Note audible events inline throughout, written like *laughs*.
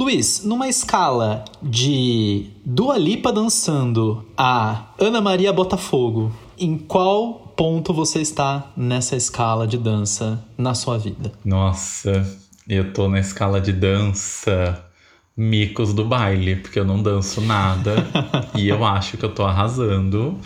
Luiz, numa escala de Dua Lipa dançando a Ana Maria Botafogo, em qual ponto você está nessa escala de dança na sua vida? Nossa, eu tô na escala de dança micos do baile, porque eu não danço nada *laughs* e eu acho que eu tô arrasando.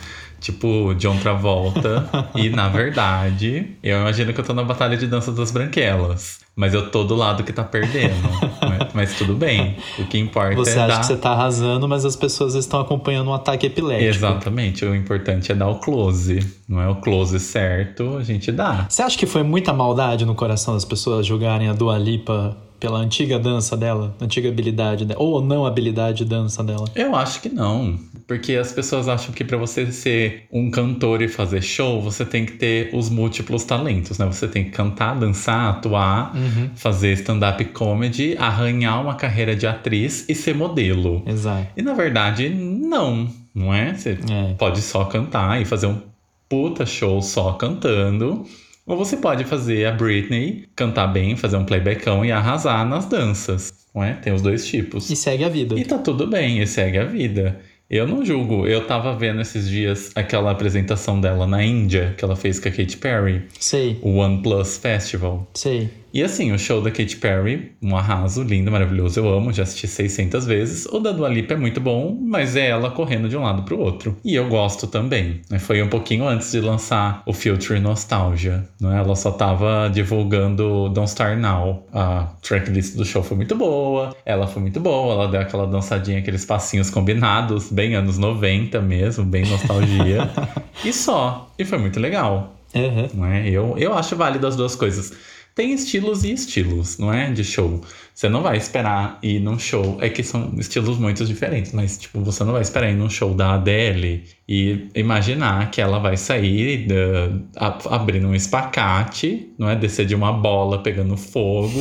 Tipo, John Travolta. e, na verdade, eu imagino que eu tô na batalha de dança das branquelas. Mas eu tô do lado que tá perdendo. mas, mas, tudo bem. O que importa você é. Você acha dar... que você tá arrasando, mas as pessoas estão acompanhando um ataque epilético. Exatamente. O importante é dar o close. Não é o close certo, a gente dá. Você acha que foi muita maldade no coração das pessoas jogarem a Dua Lipa pela antiga dança dela, antiga habilidade dela, ou não habilidade de dança dela? Eu acho que não, porque as pessoas acham que para você ser um cantor e fazer show, você tem que ter os múltiplos talentos, né? Você tem que cantar, dançar, atuar, uhum. fazer stand-up comedy, arranhar uma carreira de atriz e ser modelo. Exato. E na verdade, não, não é? Você é. pode só cantar e fazer um puta show só cantando ou você pode fazer a Britney, cantar bem, fazer um playbackão e arrasar nas danças, não é? Tem os dois tipos. E segue a vida. E tá tudo bem, e segue a vida. Eu não julgo. Eu tava vendo esses dias aquela apresentação dela na Índia, que ela fez com a Katy Perry. Sei. O One Plus Festival. Sei. E assim, o show da Katy Perry, um arraso, lindo, maravilhoso, eu amo, já assisti 600 vezes. O da Dua Lipa é muito bom, mas é ela correndo de um lado pro outro. E eu gosto também. Né? Foi um pouquinho antes de lançar o Future Nostalgia, né? Ela só tava divulgando Don't Start Now. A tracklist do show foi muito boa, ela foi muito boa, ela deu aquela dançadinha, aqueles passinhos combinados, bem anos 90 mesmo, bem nostalgia. *laughs* e só. E foi muito legal. Uhum. Não é? eu, eu acho válido as duas coisas tem estilos e estilos, não é? De show. Você não vai esperar ir num show. É que são estilos muito diferentes, mas, tipo, você não vai esperar ir num show da Adele e imaginar que ela vai sair da, a, abrindo um espacate, não é? Descer de uma bola pegando fogo.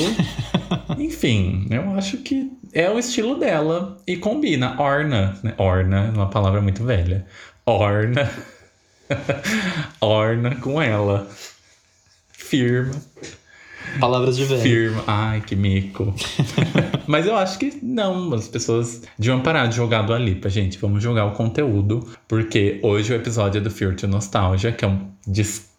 *laughs* Enfim, eu acho que é o estilo dela e combina. Orna, né? Orna, uma palavra muito velha. Orna. *laughs* Orna com ela. Firma. Palavras de velho. Firma. Ai, que mico. *laughs* Mas eu acho que não, as pessoas deviam parar de jogar do Alipa, gente. Vamos jogar o conteúdo, porque hoje o episódio é do Future Nostalgia, que é um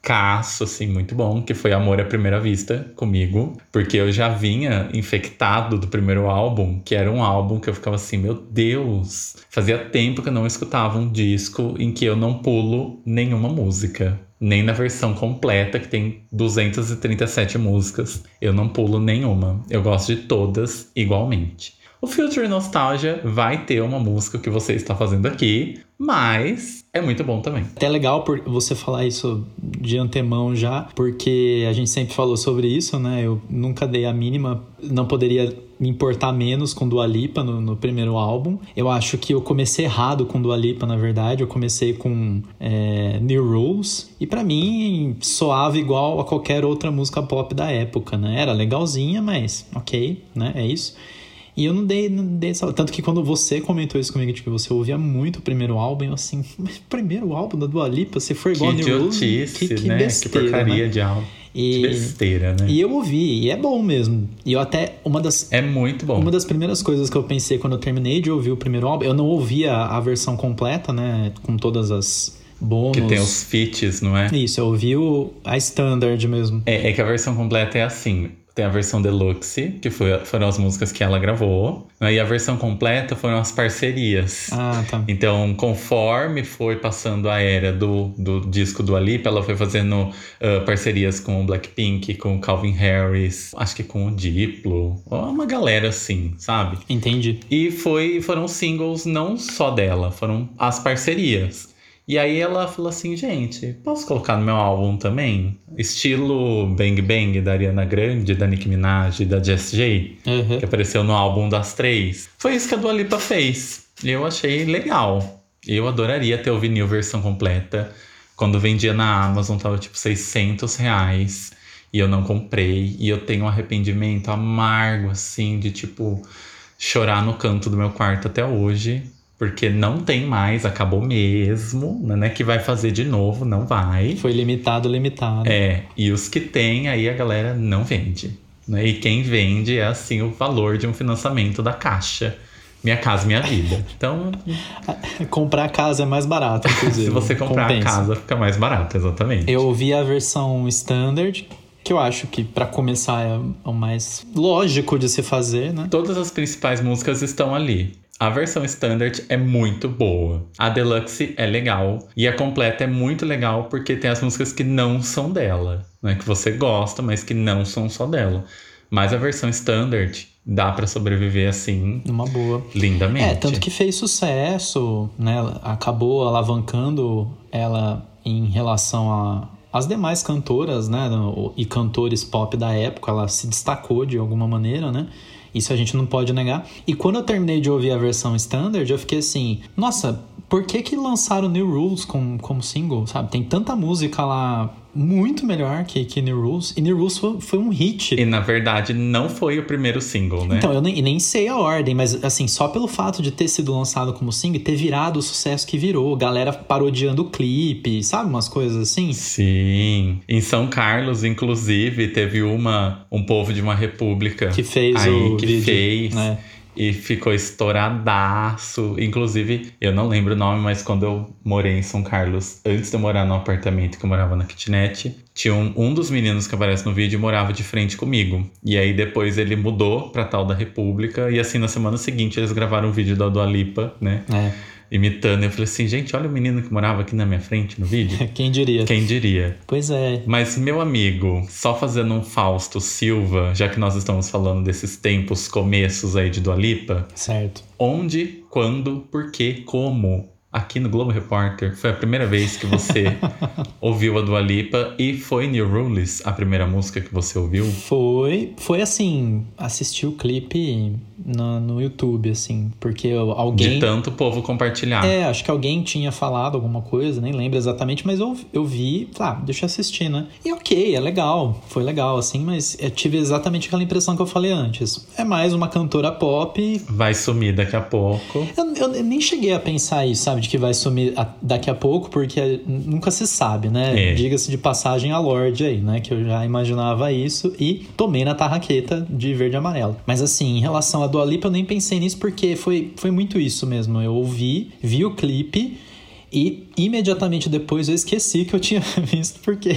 descasso, assim, muito bom, que foi Amor à Primeira Vista comigo, porque eu já vinha infectado do primeiro álbum, que era um álbum que eu ficava assim, meu Deus, fazia tempo que eu não escutava um disco em que eu não pulo nenhuma música nem na versão completa, que tem 237 músicas. Eu não pulo nenhuma. Eu gosto de todas igualmente. O Future Nostalgia vai ter uma música que você está fazendo aqui, mas é muito bom também. Até legal por você falar isso de antemão já, porque a gente sempre falou sobre isso, né? Eu nunca dei a mínima, não poderia me importar menos com Dua Lipa no, no primeiro álbum. Eu acho que eu comecei errado com Dua Lipa, na verdade. Eu comecei com é, New Rules e para mim soava igual a qualquer outra música pop da época, né? Era legalzinha, mas ok, né? É isso. E eu não dei, não dei essa... Tanto que quando você comentou isso comigo, tipo, você ouvia muito o primeiro álbum, eu assim, mas primeiro álbum da Dua Lipa, você foi igual que New Rules? Que, que né? besteira, que porcaria né? de álbum. E, que besteira, né? E eu ouvi, e é bom mesmo. E eu até, uma das... É muito bom. Uma das primeiras coisas que eu pensei quando eu terminei de ouvir o primeiro álbum, eu não ouvia a versão completa, né, com todas as bônus. Que tem os feats, não é? Isso, eu ouvi o, a standard mesmo. É, é que a versão completa é assim. Tem a versão deluxe, que foi, foram as músicas que ela gravou. Né? E a versão completa foram as parcerias. Ah, tá. Então, conforme foi passando a era do, do disco do Alipa, ela foi fazendo uh, parcerias com o Blackpink, com o Calvin Harris, acho que com o Diplo. Uma galera assim, sabe? Entendi. E foi, foram singles não só dela, foram as parcerias. E aí ela falou assim, gente, posso colocar no meu álbum também? Estilo Bang Bang da Ariana Grande, da Nicki Minaj e da Jess J, uhum. que apareceu no álbum das três. Foi isso que a Dua Lipa fez. E eu achei legal. Eu adoraria ter o vinil versão completa. Quando vendia na Amazon tava tipo 600 reais. E eu não comprei. E eu tenho um arrependimento amargo, assim, de tipo chorar no canto do meu quarto até hoje porque não tem mais, acabou mesmo, não é que vai fazer de novo, não vai. Foi limitado, limitado. É, e os que tem, aí a galera não vende. Né? E quem vende é assim o valor de um financiamento da caixa. Minha casa, minha vida. Então. *laughs* comprar a casa é mais barato, inclusive. *laughs* Se você comprar compensa. a casa, fica mais barato, exatamente. Eu ouvi a versão standard, que eu acho que para começar é o mais lógico de se fazer, né? Todas as principais músicas estão ali. A versão standard é muito boa. A deluxe é legal. E a completa é muito legal porque tem as músicas que não são dela. Né? Que você gosta, mas que não são só dela. Mas a versão standard dá para sobreviver assim. Uma boa. Lindamente. É, tanto que fez sucesso, né? Acabou alavancando ela em relação a as demais cantoras, né, e cantores pop da época, ela se destacou de alguma maneira, né? Isso a gente não pode negar. E quando eu terminei de ouvir a versão standard, eu fiquei assim, nossa, por que que lançaram New Rules como, como single, sabe? Tem tanta música lá muito melhor que, que New Rules. E New Rules foi, foi um hit. E na verdade não foi o primeiro single, né? Então, eu nem, nem sei a ordem, mas assim, só pelo fato de ter sido lançado como single ter virado o sucesso que virou. Galera parodiando o clipe, sabe? Umas coisas assim. Sim. Em São Carlos, inclusive, teve uma, um povo de uma república. Que fez aí, o que vídeo, fez. né? E ficou estouradaço. Inclusive, eu não lembro o nome, mas quando eu morei em São Carlos, antes de eu morar no apartamento que eu morava na kitnet, tinha um, um dos meninos que aparece no vídeo morava de frente comigo. E aí depois ele mudou pra tal da República, e assim na semana seguinte eles gravaram um vídeo da Dua Lipa, né? É imitando. Eu falei assim, gente, olha o menino que morava aqui na minha frente no vídeo. *laughs* Quem diria? Quem diria? Pois é. Mas, meu amigo, só fazendo um Fausto Silva, já que nós estamos falando desses tempos, começos aí de Dualipa. Certo. Onde, quando, por quê, como aqui no Globo Repórter foi a primeira vez que você *laughs* ouviu a Dua Lipa e foi New Rules a primeira música que você ouviu? Foi, foi assim, assisti o clipe no, no YouTube, assim, porque alguém... De tanto povo compartilhar. É, acho que alguém tinha falado alguma coisa, nem lembro exatamente, mas eu, eu vi, ah, deixa eu assistir, né? E ok, é legal, foi legal, assim, mas eu tive exatamente aquela impressão que eu falei antes. É mais uma cantora pop... Vai sumir daqui a pouco. Eu, eu nem cheguei a pensar isso, sabe? Que vai sumir daqui a pouco, porque nunca se sabe, né? É. Diga-se de passagem a Lorde aí, né? Que eu já imaginava isso e tomei na tarraqueta de verde e amarelo. Mas assim, em relação a Dua Lipa, eu nem pensei nisso porque foi, foi muito isso mesmo. Eu ouvi, vi o clipe e imediatamente depois eu esqueci que eu tinha *laughs* visto, porque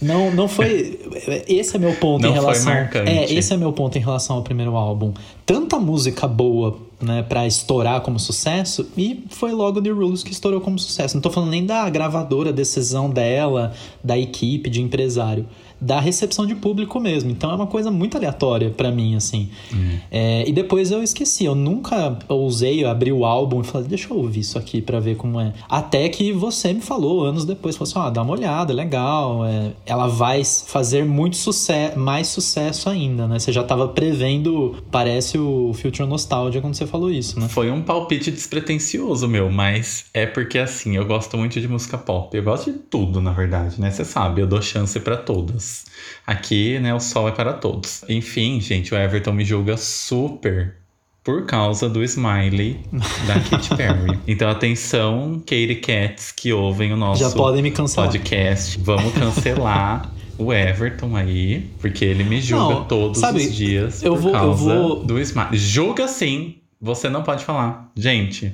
não, não foi. *laughs* Esse é meu ponto não em relação. Foi marcante. É, esse é meu ponto em relação ao primeiro álbum. Tanta música boa, né, pra estourar como sucesso, e foi logo The Rules que estourou como sucesso. Não tô falando nem da gravadora, decisão dela, da equipe, de empresário da recepção de público mesmo. Então é uma coisa muito aleatória para mim, assim. Uhum. É, e depois eu esqueci, eu nunca ousei abrir o álbum e falei, deixa eu ouvir isso aqui para ver como é. Até que você me falou anos depois, falou assim: ah, dá uma olhada, legal. É, ela vai fazer muito sucesso, mais sucesso ainda, né? Você já tava prevendo, parece o Future Nostalgia quando você falou isso, né? Foi um palpite despretensioso, meu, mas é porque assim, eu gosto muito de música pop. Eu gosto de tudo, na verdade, né? Você sabe, eu dou chance para todas. Aqui, né, o sol é para todos. Enfim, gente, o Everton me julga super por causa do smiley da *laughs* Katy Perry. Então, atenção, Katy Cats que ouvem o nosso Já podem me cancelar. podcast. Vamos cancelar o Everton aí, porque ele me julga não, todos sabe, os dias eu por vou, causa eu vou... do smiley. Julga sim, você não pode falar. Gente,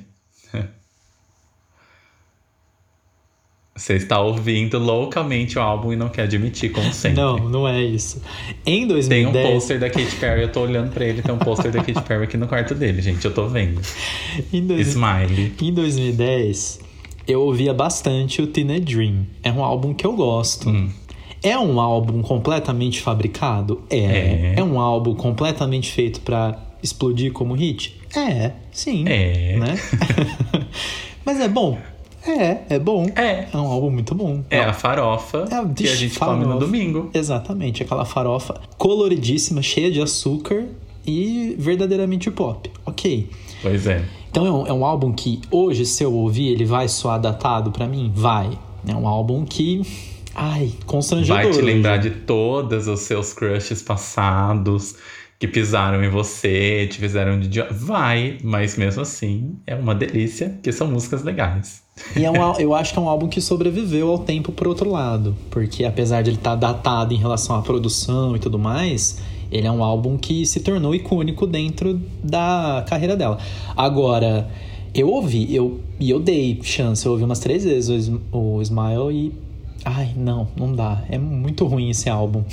Você está ouvindo loucamente o álbum e não quer admitir, como sempre. Não, não é isso. Em 2010... Tem um pôster da Katy Perry, eu tô olhando pra ele, tem um pôster da Katy Perry aqui no quarto dele, gente, eu tô vendo. *laughs* Em dois... Smiley. Em 2010, eu ouvia bastante o Teenage Dream. É um álbum que eu gosto. Hum. É um álbum completamente fabricado? É. É, é um álbum completamente feito para explodir como hit? É, sim. É. Né? *laughs* Mas é bom. É, é bom. É. É um álbum muito bom. É a farofa é, que a gente farofa. come no domingo. Exatamente, aquela farofa coloridíssima, cheia de açúcar e verdadeiramente pop. Ok. Pois é. Então é um, é um álbum que hoje, se eu ouvir, ele vai soar datado para mim? Vai. É um álbum que. Ai, constrangedor. Vai te lembrar de todos os seus crushes passados que pisaram em você, te fizeram de idiota. Vai, mas mesmo assim é uma delícia, que são músicas legais. E é um, eu acho que é um álbum que sobreviveu ao tempo por outro lado, porque apesar de ele estar tá datado em relação à produção e tudo mais, Ele é um álbum que se tornou icônico dentro da carreira dela. Agora, eu ouvi, eu, e eu dei chance, eu ouvi umas três vezes o, o Smile e. Ai, não, não dá. É muito ruim esse álbum.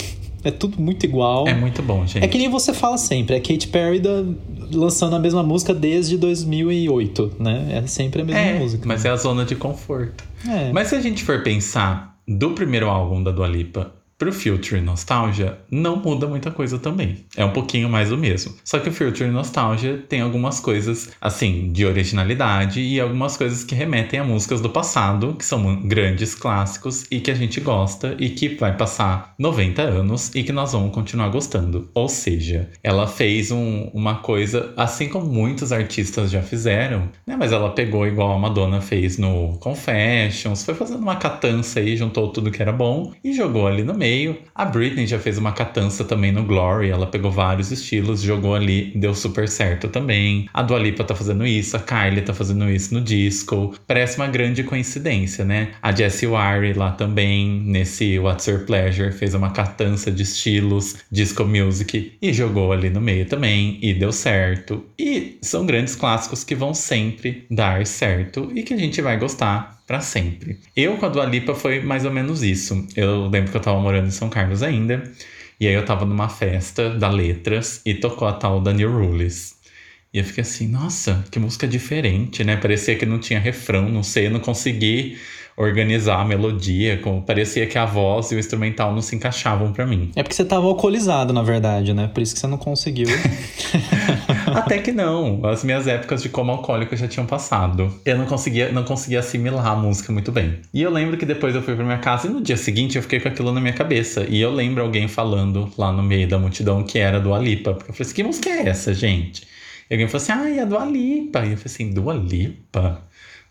É tudo muito igual. É muito bom, gente. É que nem você fala sempre, é Katy Perry da, lançando a mesma música desde 2008, né? É sempre a mesma é, música. Mas né? é a zona de conforto. É. Mas se a gente for pensar do primeiro álbum da Dua Lipa Pro Future Nostalgia, não muda muita coisa também. É um pouquinho mais o mesmo. Só que o Future Nostalgia tem algumas coisas, assim, de originalidade e algumas coisas que remetem a músicas do passado, que são grandes clássicos e que a gente gosta e que vai passar 90 anos e que nós vamos continuar gostando. Ou seja, ela fez um, uma coisa, assim como muitos artistas já fizeram, né? Mas ela pegou igual a Madonna fez no Confessions, foi fazendo uma catança aí, juntou tudo que era bom e jogou ali no meio meio. A Britney já fez uma catança também no Glory, ela pegou vários estilos, jogou ali, deu super certo também. A Dua Lipa tá fazendo isso, a Kylie tá fazendo isso no disco. Parece uma grande coincidência, né? A Jessie Ware lá também, nesse What's Your Pleasure, fez uma catança de estilos, disco music, e jogou ali no meio também, e deu certo. E são grandes clássicos que vão sempre dar certo e que a gente vai gostar para sempre. Eu com a Dua Lipa foi mais ou menos isso. Eu lembro que eu tava morando em São Carlos ainda, e aí eu tava numa festa da Letras e tocou a tal da New Rules. E eu fiquei assim, nossa, que música diferente, né? Parecia que não tinha refrão, não sei, eu não consegui organizar a melodia, como parecia que a voz e o instrumental não se encaixavam para mim. É porque você tava alcoolizado, na verdade, né? Por isso que você não conseguiu. *laughs* Até que não. As minhas épocas de como alcoólico já tinham passado. Eu não conseguia, não conseguia assimilar a música muito bem. E eu lembro que depois eu fui pra minha casa e no dia seguinte eu fiquei com aquilo na minha cabeça. E eu lembro alguém falando lá no meio da multidão que era do Alipa. Porque eu falei assim: que música é essa, gente? E alguém falou assim: ah, é do Alipa. E eu falei assim: do Alipa?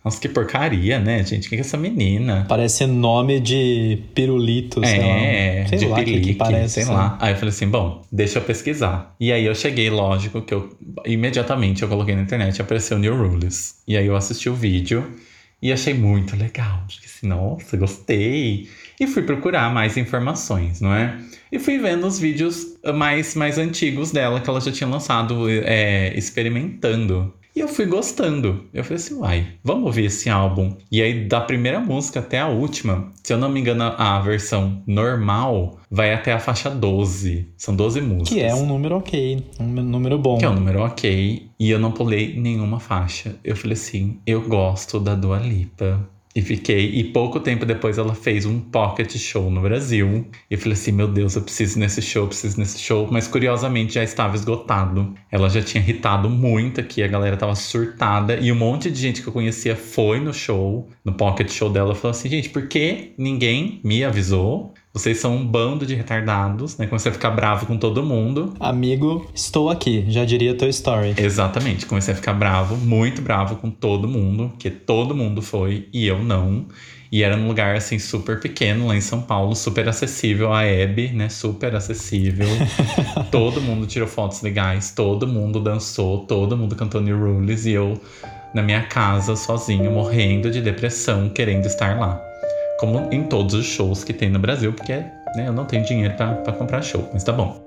Nossa, que porcaria, né, gente? O que é essa menina? Parece nome de pirulito, sei é, lá. Sei de lá pelique, que, que parece. sei lá. Aí eu falei assim, bom, deixa eu pesquisar. E aí eu cheguei, lógico, que eu imediatamente eu coloquei na internet, apareceu New Rules. E aí eu assisti o vídeo e achei muito legal. Fiquei assim, nossa, gostei. E fui procurar mais informações, não é? E fui vendo os vídeos mais, mais antigos dela, que ela já tinha lançado é, experimentando. E eu fui gostando. Eu falei assim, uai, vamos ouvir esse álbum. E aí, da primeira música até a última, se eu não me engano, a versão normal vai até a faixa 12. São 12 músicas. Que é um número ok, um número bom. Que é um número ok. E eu não pulei nenhuma faixa. Eu falei assim, eu gosto da Dua Lipa. E fiquei. E pouco tempo depois ela fez um pocket show no Brasil. E eu falei assim: meu Deus, eu preciso nesse show, preciso nesse show. Mas curiosamente já estava esgotado. Ela já tinha irritado muito aqui, a galera tava surtada. E um monte de gente que eu conhecia foi no show, no pocket show dela. Falou assim: gente, por que ninguém me avisou? Vocês são um bando de retardados, né? Comecei a ficar bravo com todo mundo. Amigo, estou aqui, já diria Toy Story. Exatamente, comecei a ficar bravo, muito bravo com todo mundo, que todo mundo foi e eu não. E era num lugar assim super pequeno lá em São Paulo, super acessível a Hebe, né? Super acessível. *laughs* todo mundo tirou fotos legais, todo mundo dançou, todo mundo cantou New Rules e eu na minha casa sozinho, morrendo de depressão, querendo estar lá como em todos os shows que tem no Brasil, porque né, eu não tenho dinheiro para comprar show, mas tá bom.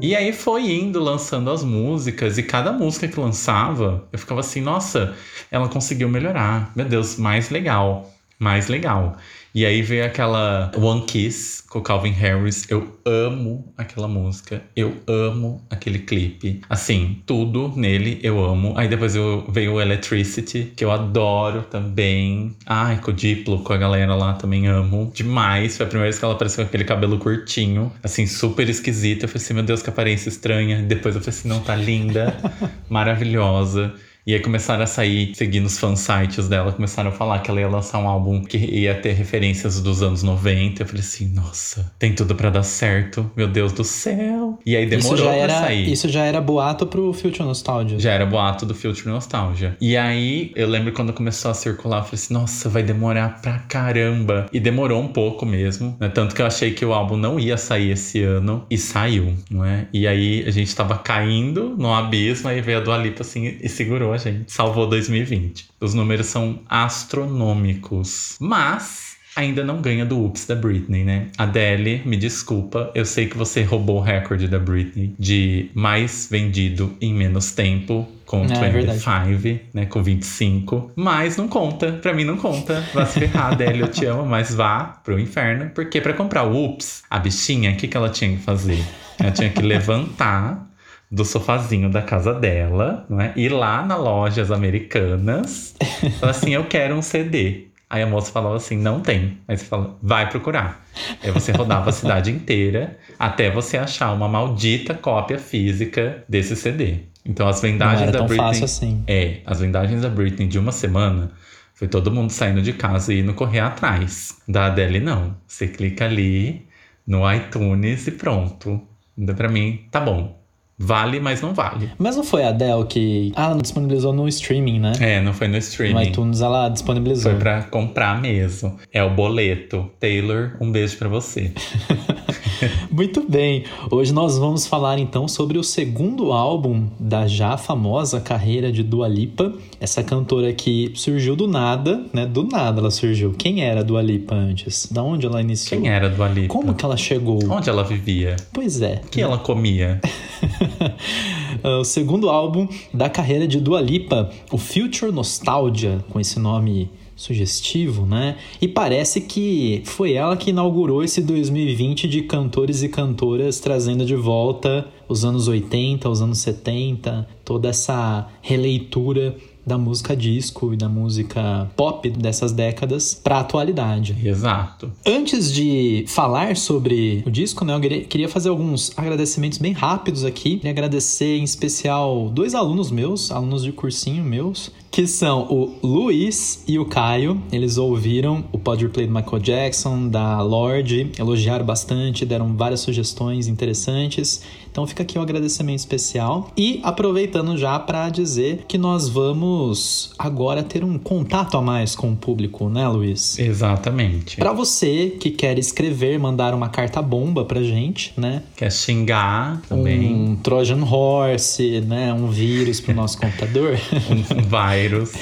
E aí foi indo lançando as músicas, e cada música que lançava, eu ficava assim, nossa, ela conseguiu melhorar. Meu Deus, mais legal, mais legal. E aí veio aquela One Kiss com Calvin Harris. Eu amo aquela música. Eu amo aquele clipe. Assim, tudo nele eu amo. Aí depois eu, veio o Electricity, que eu adoro também. Ai, com o Diplo, com a galera lá também amo. Demais. Foi a primeira vez que ela apareceu com aquele cabelo curtinho. Assim, super esquisito. Eu falei assim, meu Deus, que aparência estranha. Depois eu falei assim, não, tá linda. *laughs* maravilhosa. E aí começaram a sair, seguindo os fansites dela, começaram a falar que ela ia lançar um álbum que ia ter referências dos anos 90. Eu falei assim, nossa, tem tudo para dar certo, meu Deus do céu. E aí demorou isso já era, pra sair. Isso já era boato pro Future Nostalgia. Já era boato do Future Nostalgia. E aí, eu lembro quando começou a circular, eu falei assim, nossa, vai demorar pra caramba. E demorou um pouco mesmo, né? Tanto que eu achei que o álbum não ia sair esse ano. E saiu, não é? E aí, a gente tava caindo no abismo, aí veio a Dua Lipa assim e segurou a gente. Salvou 2020. Os números são astronômicos. Mas ainda não ganha do Oops da Britney, né? Adele, me desculpa, eu sei que você roubou o recorde da Britney de mais vendido em menos tempo com É, 25, né, com 25, mas não conta, pra mim não conta. Vai se ferrar, Adele, eu te amo, mas vá pro inferno, porque pra comprar o Oops, a bichinha, o que, que ela tinha que fazer? Ela tinha que levantar do sofazinho da casa dela, não é? Ir lá na lojas americanas, falar assim, eu quero um CD. Aí a moça falava assim, não tem. Aí você fala, vai procurar. Aí você rodava a cidade inteira até você achar uma maldita cópia física desse CD. Então as vendagens da tão Britney. fácil assim. É, as vendagens da Britney de uma semana foi todo mundo saindo de casa e indo correr atrás. Da Adele, não. Você clica ali no iTunes e pronto. Então, pra mim, tá bom. Vale, mas não vale. Mas não foi a Adele que. Ah, ela não disponibilizou no streaming, né? É, não foi no No streaming. iTunes ela disponibilizou. Foi pra comprar mesmo. É o boleto. Taylor, um beijo pra você. *laughs* Muito bem. Hoje nós vamos falar então sobre o segundo álbum da já famosa carreira de Dua Lipa. Essa cantora que surgiu do nada, né? Do nada ela surgiu. Quem era Dua Lipa antes? Da onde ela iniciou? Quem era do Alipa? Como que ela chegou? Onde ela vivia? Pois é. O que ela comia? *laughs* *laughs* o segundo álbum da carreira de Dua Lipa, o Future Nostalgia, com esse nome sugestivo, né? E parece que foi ela que inaugurou esse 2020 de cantores e cantoras trazendo de volta os anos 80, os anos 70, toda essa releitura da música disco e da música pop dessas décadas para a atualidade. Exato. Antes de falar sobre o disco, né, eu queria- fazer alguns agradecimentos bem rápidos aqui. Queria agradecer em especial dois alunos meus, alunos de cursinho meus, que são o Luiz e o Caio. Eles ouviram o Pod Replay do Michael Jackson, da Lorde, elogiaram bastante, deram várias sugestões interessantes. Então fica aqui um agradecimento especial. E aproveitando já para dizer que nós vamos agora ter um contato a mais com o público, né, Luiz? Exatamente. Pra você que quer escrever, mandar uma carta bomba pra gente, né? Quer xingar também. Um Trojan Horse, né? Um vírus pro nosso *laughs* computador. Um vírus.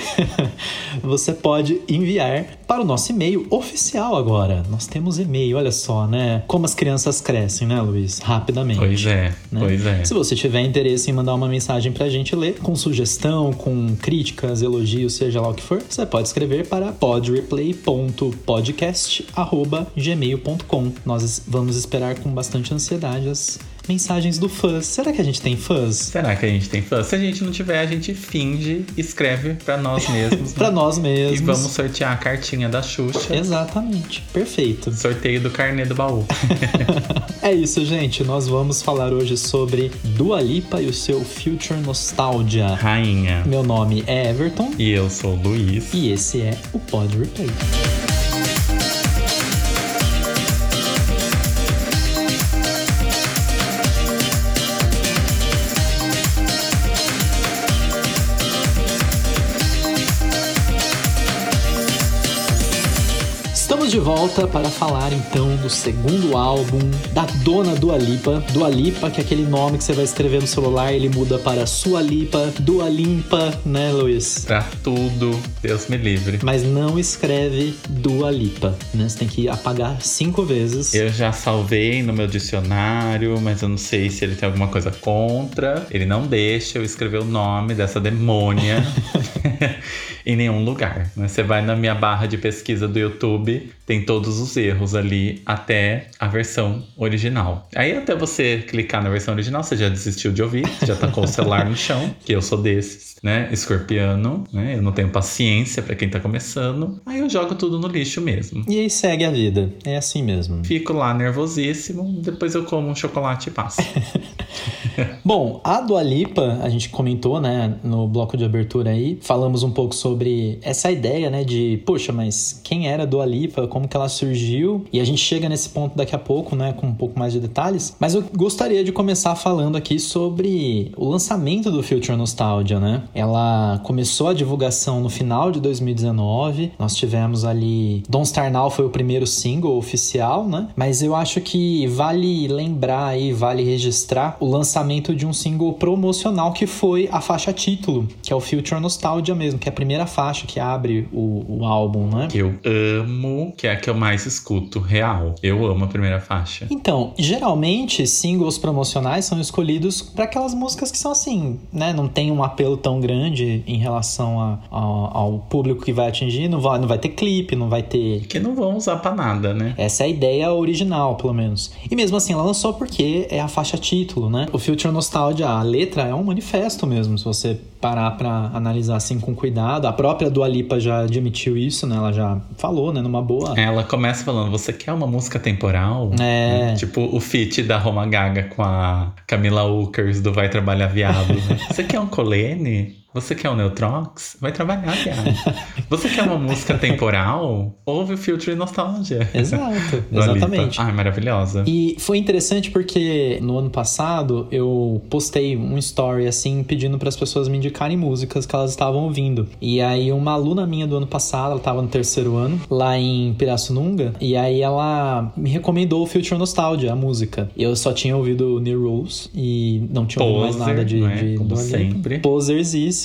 *laughs* você pode enviar para o nosso e-mail oficial agora. Nós temos e-mail, olha só, né? Como as crianças crescem, né, Luiz? Rapidamente. Pois é, né? pois é. Se você tiver interesse em mandar uma mensagem pra gente ler, com sugestão, com críticas, elogios, seja lá o que for, você pode escrever para podreplay.podcast.gmail.com. Nós vamos esperar com bastante ansiedade as mensagens do fãs. Será que a gente tem fãs? Será que a gente tem fã? Se a gente não tiver, a gente finge, escreve pra nós *laughs* mesmos. Pra né? nós mesmos. E vamos sortear a cartinha da Xuxa. Exatamente. Perfeito. Sorteio do carnê do baú. *laughs* É isso, gente. Nós vamos falar hoje sobre Dua Lipa e o seu Future Nostalgia. Rainha. Meu nome é Everton E eu sou o Luiz. e esse é o Pod Replay. De volta para falar então do segundo álbum da dona Dua Lipa. Dua Lipa, que é aquele nome que você vai escrever no celular, ele muda para Sua Lipa, Dua Limpa, né, Luiz? Pra tudo, Deus me livre. Mas não escreve Dua Lipa, né? Você tem que apagar cinco vezes. Eu já salvei no meu dicionário, mas eu não sei se ele tem alguma coisa contra. Ele não deixa eu escrever o nome dessa demônia *laughs* em nenhum lugar. né? Você vai na minha barra de pesquisa do YouTube, tem todos os erros ali até a versão original. Aí até você clicar na versão original, você já desistiu de ouvir, já tacou o celular no chão, *laughs* que eu sou desses, né? Escorpiano, né? Eu não tenho paciência pra quem tá começando. Aí eu jogo tudo no lixo mesmo. E aí segue a vida. É assim mesmo. Fico lá nervosíssimo, depois eu como um chocolate e passo. *laughs* Bom, a Dua Lipa, a gente comentou, né, no bloco de abertura aí, falamos um pouco sobre essa ideia, né, de, poxa, mas quem era a Dua Lipa, como que ela surgiu? E a gente chega nesse ponto daqui a pouco, né, com um pouco mais de detalhes. Mas eu gostaria de começar falando aqui sobre o lançamento do Future Nostalgia, né? Ela começou a divulgação no final de 2019. Nós tivemos ali Don't Star Now foi o primeiro single oficial, né? Mas eu acho que vale lembrar aí, vale registrar o lançamento de um single promocional que foi a faixa título, que é o Future Nostalgia mesmo, que é a primeira faixa que abre o, o álbum, né? Que eu amo, que é a que eu mais escuto, real. Eu amo a primeira faixa. Então, geralmente, singles promocionais são escolhidos para aquelas músicas que são assim, né? Não tem um apelo tão grande em relação a, a, ao público que vai atingir, não vai, não vai ter clipe, não vai ter. Que não vão usar pra nada, né? Essa é a ideia original, pelo menos. E mesmo assim, ela lançou porque é a faixa título, né? O Future Nostalgia, a letra é um manifesto mesmo, se você parar para analisar assim com cuidado. A própria Dua Lipa já admitiu isso, né? Ela já falou, né? Numa boa. Ela começa falando: você quer uma música temporal? É. Tipo o feat da Roma Gaga com a Camila Ukers do Vai Trabalhar Viado. Né? você quer um colene? Você quer um Neutrox? Vai trabalhar, viado. *laughs* Você quer uma música temporal? Ouve o Future Nostalgia. Exato, *laughs* exatamente. Ai, maravilhosa. E foi interessante porque no ano passado eu postei um story assim pedindo para as pessoas me indicarem músicas que elas estavam ouvindo. E aí uma aluna minha do ano passado, ela estava no terceiro ano, lá em Pirassununga, e aí ela me recomendou o Future Nostalgia, a música. Eu só tinha ouvido New Rules e não tinha ouvido mais nada de, né? de Como sempre.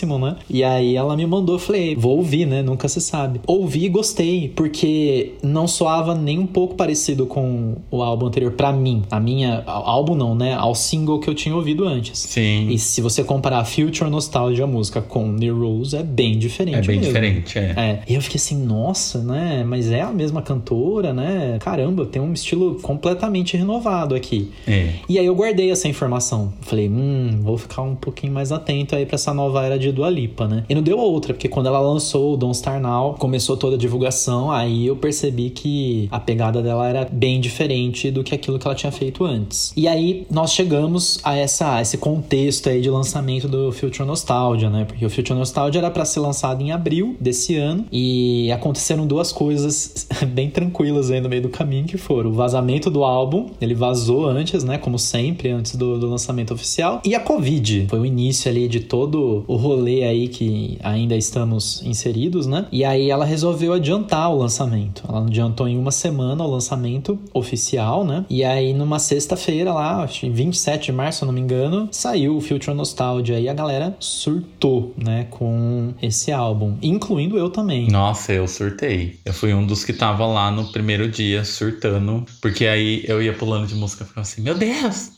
Né? E aí ela me mandou, eu falei, vou ouvir, né? Nunca se sabe. Ouvi e gostei, porque não soava nem um pouco parecido com o álbum anterior para mim. A minha álbum não, né? Ao single que eu tinha ouvido antes. Sim. E se você comparar Future Nostalgia a música com New Rules, é bem diferente. É bem mesmo. diferente, é. É. E eu fiquei assim, nossa, né? Mas é a mesma cantora, né? Caramba, tem um estilo completamente renovado aqui. É. E aí eu guardei essa informação. Falei, hum, vou ficar um pouquinho mais atento aí para essa nova era de Dua Lipa, né? E não deu outra, porque quando ela lançou o Don't Star Now, começou toda a divulgação, aí eu percebi que a pegada dela era bem diferente do que aquilo que ela tinha feito antes. E aí nós chegamos a essa esse contexto aí de lançamento do Future Nostalgia, né? Porque o Future Nostalgia era para ser lançado em abril desse ano e aconteceram duas coisas *laughs* bem tranquilas aí no meio do caminho que foram o vazamento do álbum, ele vazou antes, né? Como sempre, antes do, do lançamento oficial, e a Covid. Foi o início ali de todo o rolê aí que ainda estamos inseridos, né? E aí ela resolveu adiantar o lançamento. Ela adiantou em uma semana o lançamento oficial, né? E aí numa sexta-feira lá, acho que 27 de março, se não me engano, saiu o Future Nostalgia e a galera surtou, né, com esse álbum, incluindo eu também. Nossa, eu surtei. Eu fui um dos que tava lá no primeiro dia surtando, porque aí eu ia pulando de música e ficava assim, meu Deus.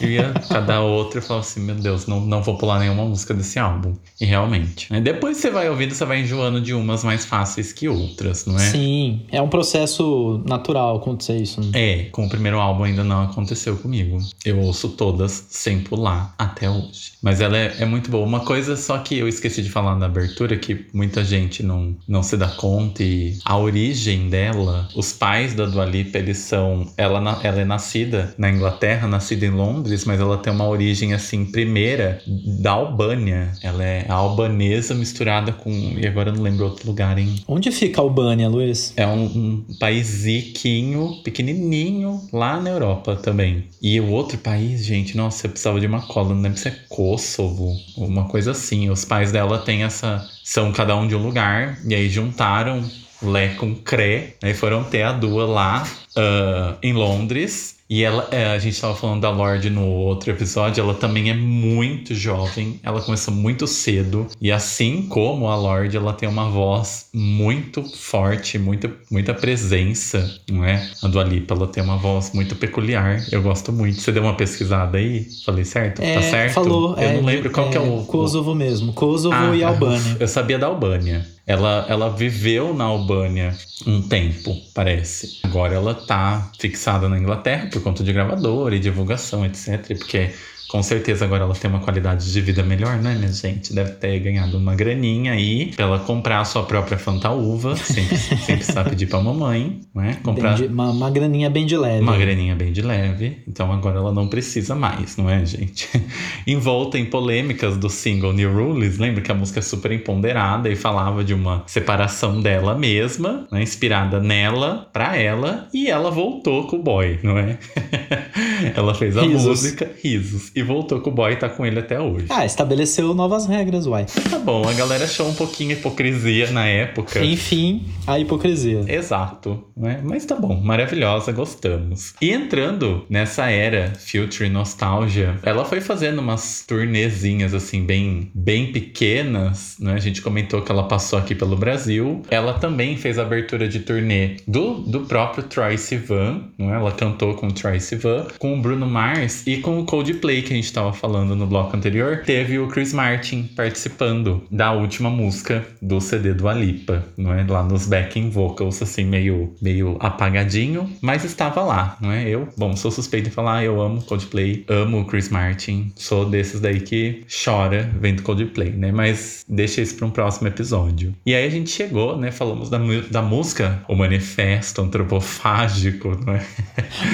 Eu ia cada outra e falava assim, meu Deus, não, não vou pular nenhuma música desse álbum. E realmente. Né? Depois você vai ouvindo, você vai enjoando de umas mais fáceis que outras, não é? Sim, é um processo natural acontecer isso. Né? É, com o primeiro álbum ainda não aconteceu comigo. Eu ouço todas sem pular até hoje. Mas ela é, é muito boa. Uma coisa só que eu esqueci de falar na abertura, que muita gente não, não se dá conta, e a origem dela, os pais da Dua Lipa, eles são. Ela, ela é nascida na Inglaterra, nascida em Londres, mas ela tem uma origem assim, primeira da Albânia. Ela é albanesa misturada com. E agora eu não lembro outro lugar, hein? Onde fica a Albânia, Luiz? É um, um país ziquinho, pequenininho, lá na Europa também. E o outro país, gente, nossa, eu precisava de uma cola, não lembro se é Kosovo, uma coisa assim. Os pais dela têm essa. São cada um de um lugar, e aí juntaram Lé com Cré, aí foram ter a Dua lá ah, em Londres. E ela, é, a gente tava falando da Lorde no outro episódio, ela também é muito jovem, ela começou muito cedo, e assim como a Lorde, ela tem uma voz muito forte, muita, muita presença, não é? A Dua Lipa, ela tem uma voz muito peculiar, eu gosto muito. Você deu uma pesquisada aí? Falei certo? tá certo? falou. Eu é, não lembro qual que é o... Kosovo mesmo. Kosovo Ah, e Albânia. Eu sabia da Albânia. Ela, ela viveu na Albânia um tempo, parece. Agora ela tá fixada na Inglaterra por conta de gravadora e divulgação, etc. Porque com certeza agora ela tem uma qualidade de vida melhor, né, minha gente? Deve ter ganhado uma graninha aí pra ela comprar a sua própria fantaúva, sem, *laughs* sem precisar pedir pra mamãe, né? Comprar de- uma, uma graninha bem de leve. uma graninha bem de leve, então agora ela não precisa mais, não é, gente? *laughs* Envolta em polêmicas do single New Rules, lembra que a música é super empoderada e falava de uma separação dela mesma, né, inspirada nela, pra ela, e ela voltou com o boy, não é? *laughs* Ela fez a Risos. música, risos. E voltou com o boy e tá com ele até hoje. Ah, estabeleceu novas regras, uai. Tá bom, a galera achou um pouquinho hipocrisia na época. Enfim, a hipocrisia. Exato, né? Mas tá bom, maravilhosa, gostamos. E entrando nessa era Future Nostalgia, ela foi fazendo umas turnezinhas assim bem bem pequenas, né? A gente comentou que ela passou aqui pelo Brasil. Ela também fez a abertura de turnê do, do próprio Troy Sivan, né? Ela cantou com o Troy Sivan, com o Bruno Mars e com o Coldplay que a gente tava falando no bloco anterior. Teve o Chris Martin participando da última música do CD do Alipa, não é? Lá nos backing vocals, assim, meio, meio apagadinho, mas estava lá, não é? Eu, bom, sou suspeito em falar, eu amo Coldplay, amo o Chris Martin, sou desses daí que chora vendo Coldplay, né? Mas deixa isso para um próximo episódio. E aí a gente chegou, né? Falamos da, da música, o manifesto antropofágico, não é?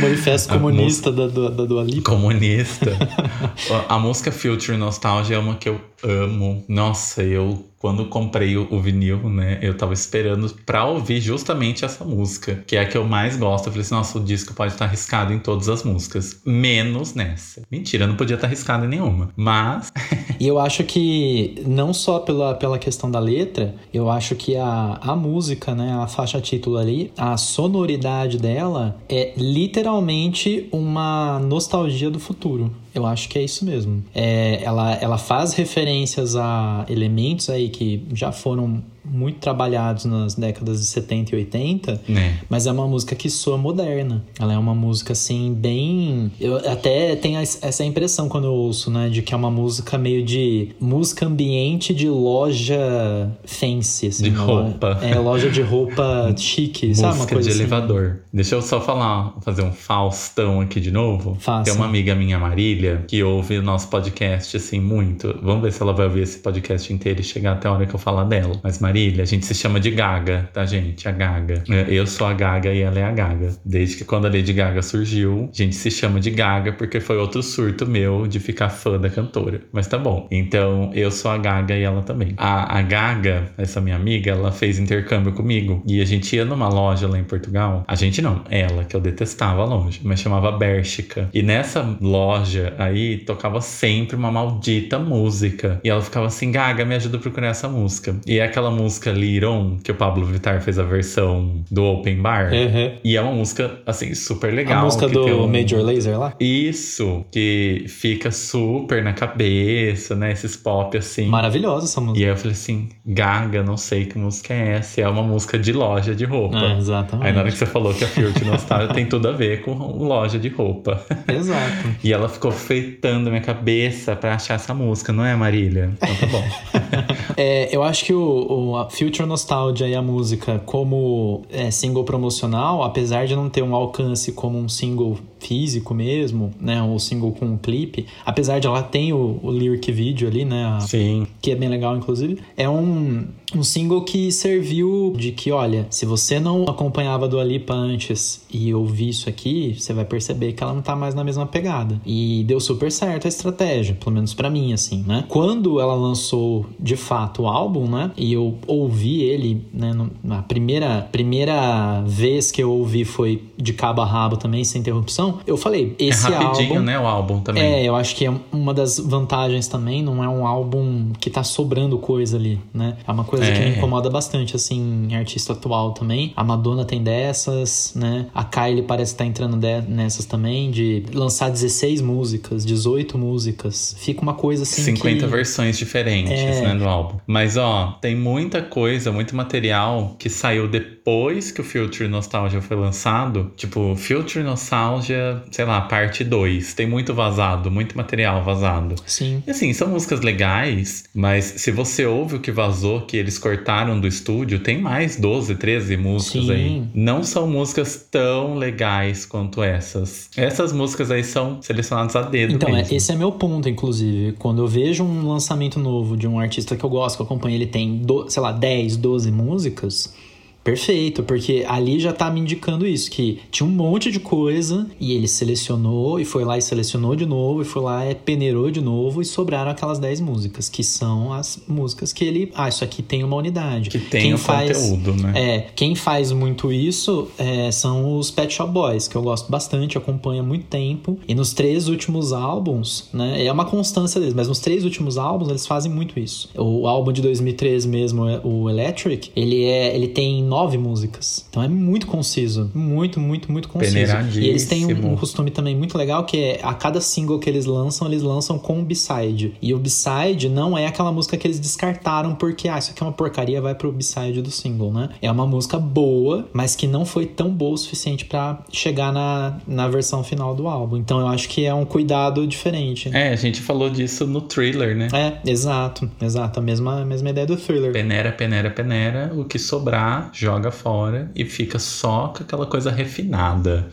Manifesto comunista da, da, da Dua Lipa. Comunista. *laughs* *laughs* a, música Future Nostalgia é uma que eu amo. Nossa, eu quando comprei o, o vinil, né, eu tava esperando pra ouvir justamente essa música, que é a que eu mais gosto. Eu falei assim, nossa, o disco pode estar arriscado em todas as músicas, menos nessa. Mentira, não podia estar arriscado em nenhuma. Mas *laughs* E eu acho que, não só pela, pela questão da letra, eu acho que a, a música, né, a faixa título ali, a sonoridade dela é literalmente uma nostalgia do futuro. Eu acho que é isso mesmo. É, ela, ela faz referências a elementos aí que já foram muito trabalhados nas décadas de 70 e 80, né, mas é uma música que soa moderna. Ela é uma música assim bem, eu até tenho es- essa impressão quando eu ouço, né, de que é uma música meio de música ambiente de loja fancy, assim, De uma- roupa. É, loja de roupa *laughs* chique, sabe uma música coisa de assim. elevador. Deixa eu só falar, fazer um Faustão aqui de novo. Faça. Tem uma amiga minha, Marília, que ouve o nosso podcast, assim, muito. Vamos ver se ela vai ouvir esse podcast inteiro e chegar até a hora que eu falar dela. Mas, Marília, a gente se chama de Gaga, tá, gente? A Gaga. É, Eu sou a Gaga e ela é a Gaga. Desde que quando a Lady Gaga surgiu, a gente se chama de Gaga porque foi outro surto meu de ficar fã da cantora. Mas tá bom. Então, eu sou a Gaga e ela também. A, a Gaga, essa minha amiga, ela fez intercâmbio comigo. E a gente ia numa loja lá em Portugal. A gente não, ela, que eu detestava a loja, mas chamava Bershka. E nessa loja aí tocava sempre uma maldita música. E ela ficava assim: Gaga, me ajuda a procurar essa música. E é aquela música Liron, que o Pablo Vittar fez a versão do Open Bar. Uhum. E é uma música, assim, super legal. A música do um- Major Laser lá? Isso, que fica super na cabeça, né? Esses pop assim. Maravilhosa essa música. E aí eu falei assim, Gaga, não sei que música é essa. É uma música de loja de roupa. É, exatamente. Aí na hora que você falou que a Future Nostalgia *laughs* tem tudo a ver com loja de roupa. *laughs* Exato. E ela ficou feitando minha cabeça pra achar essa música, não é, Marília? Então tá bom. *laughs* É, eu acho que o, o a Future Nostalgia e a música como é, single promocional, apesar de não ter um alcance como um single físico mesmo, né, ou single com um clipe, apesar de ela ter o, o lyric video ali, né, a- Sim. que é bem legal, inclusive, é um, um single que serviu de que, olha, se você não acompanhava do Alipa antes e ouvir isso aqui, você vai perceber que ela não tá mais na mesma pegada. E deu super certo a estratégia, pelo menos pra mim, assim, né? Quando ela lançou, de fato, o álbum, né? E eu ouvi ele, né? Na primeira, primeira vez que eu ouvi foi de cabo a rabo também, sem interrupção. Eu falei, esse é rapidinho, álbum... né, o álbum também. É, eu acho que é uma das vantagens também, não é um álbum que tá sobrando coisa ali, né? É uma coisa que É. me incomoda bastante, assim, em artista atual também. A Madonna tem dessas, né? A Kylie parece que tá entrando nessas também, de lançar 16 músicas, 18 músicas. Fica uma coisa assim 50 que... versões diferentes, É. né, do álbum. Mas, ó, tem muita coisa, muito material que saiu depois que o Future Nostalgia foi lançado. Tipo, Future Nostalgia, sei lá, parte 2. Tem muito vazado, muito material vazado. Sim. E assim, são músicas legais, mas se você ouve o que vazou, que eles cortaram do estúdio, tem mais 12, 13 músicas Sim. aí. Não são músicas tão legais quanto essas. Essas músicas aí são selecionadas a dedo Então, é, mesmo. esse é meu ponto, inclusive. Quando eu vejo um lançamento novo de um artista que eu gosto, que eu acompanho, ele tem, do- sei lá, 10, 12 músicas. Perfeito, porque ali já tá me indicando isso, que tinha um monte de coisa e ele selecionou e foi lá e selecionou de novo e foi lá e peneirou de novo e sobraram aquelas 10 músicas, que são as músicas que ele, ah, isso aqui tem uma unidade. Que tem quem o faz, conteúdo, né? É, quem faz muito isso é, são os Pet Shop Boys, que eu gosto bastante, acompanho há muito tempo. E nos três últimos álbuns, né, é uma constância deles, mas nos três últimos álbuns eles fazem muito isso. O álbum de 2013 mesmo, o Electric, ele é, ele tem nove músicas. Então é muito conciso, muito, muito, muito conciso. E eles têm um, um costume também muito legal que é a cada single que eles lançam, eles lançam com um B-side. E o B-side não é aquela música que eles descartaram porque ah, isso aqui é uma porcaria, vai pro B-side do single, né? É uma música boa, mas que não foi tão boa o suficiente para chegar na, na versão final do álbum. Então eu acho que é um cuidado diferente. É, a gente falou disso no thriller, né? É, exato, exato. A mesma, a mesma ideia do thriller. Peneira, peneira, peneira. O que sobrar, joga fora e fica só com aquela coisa refinada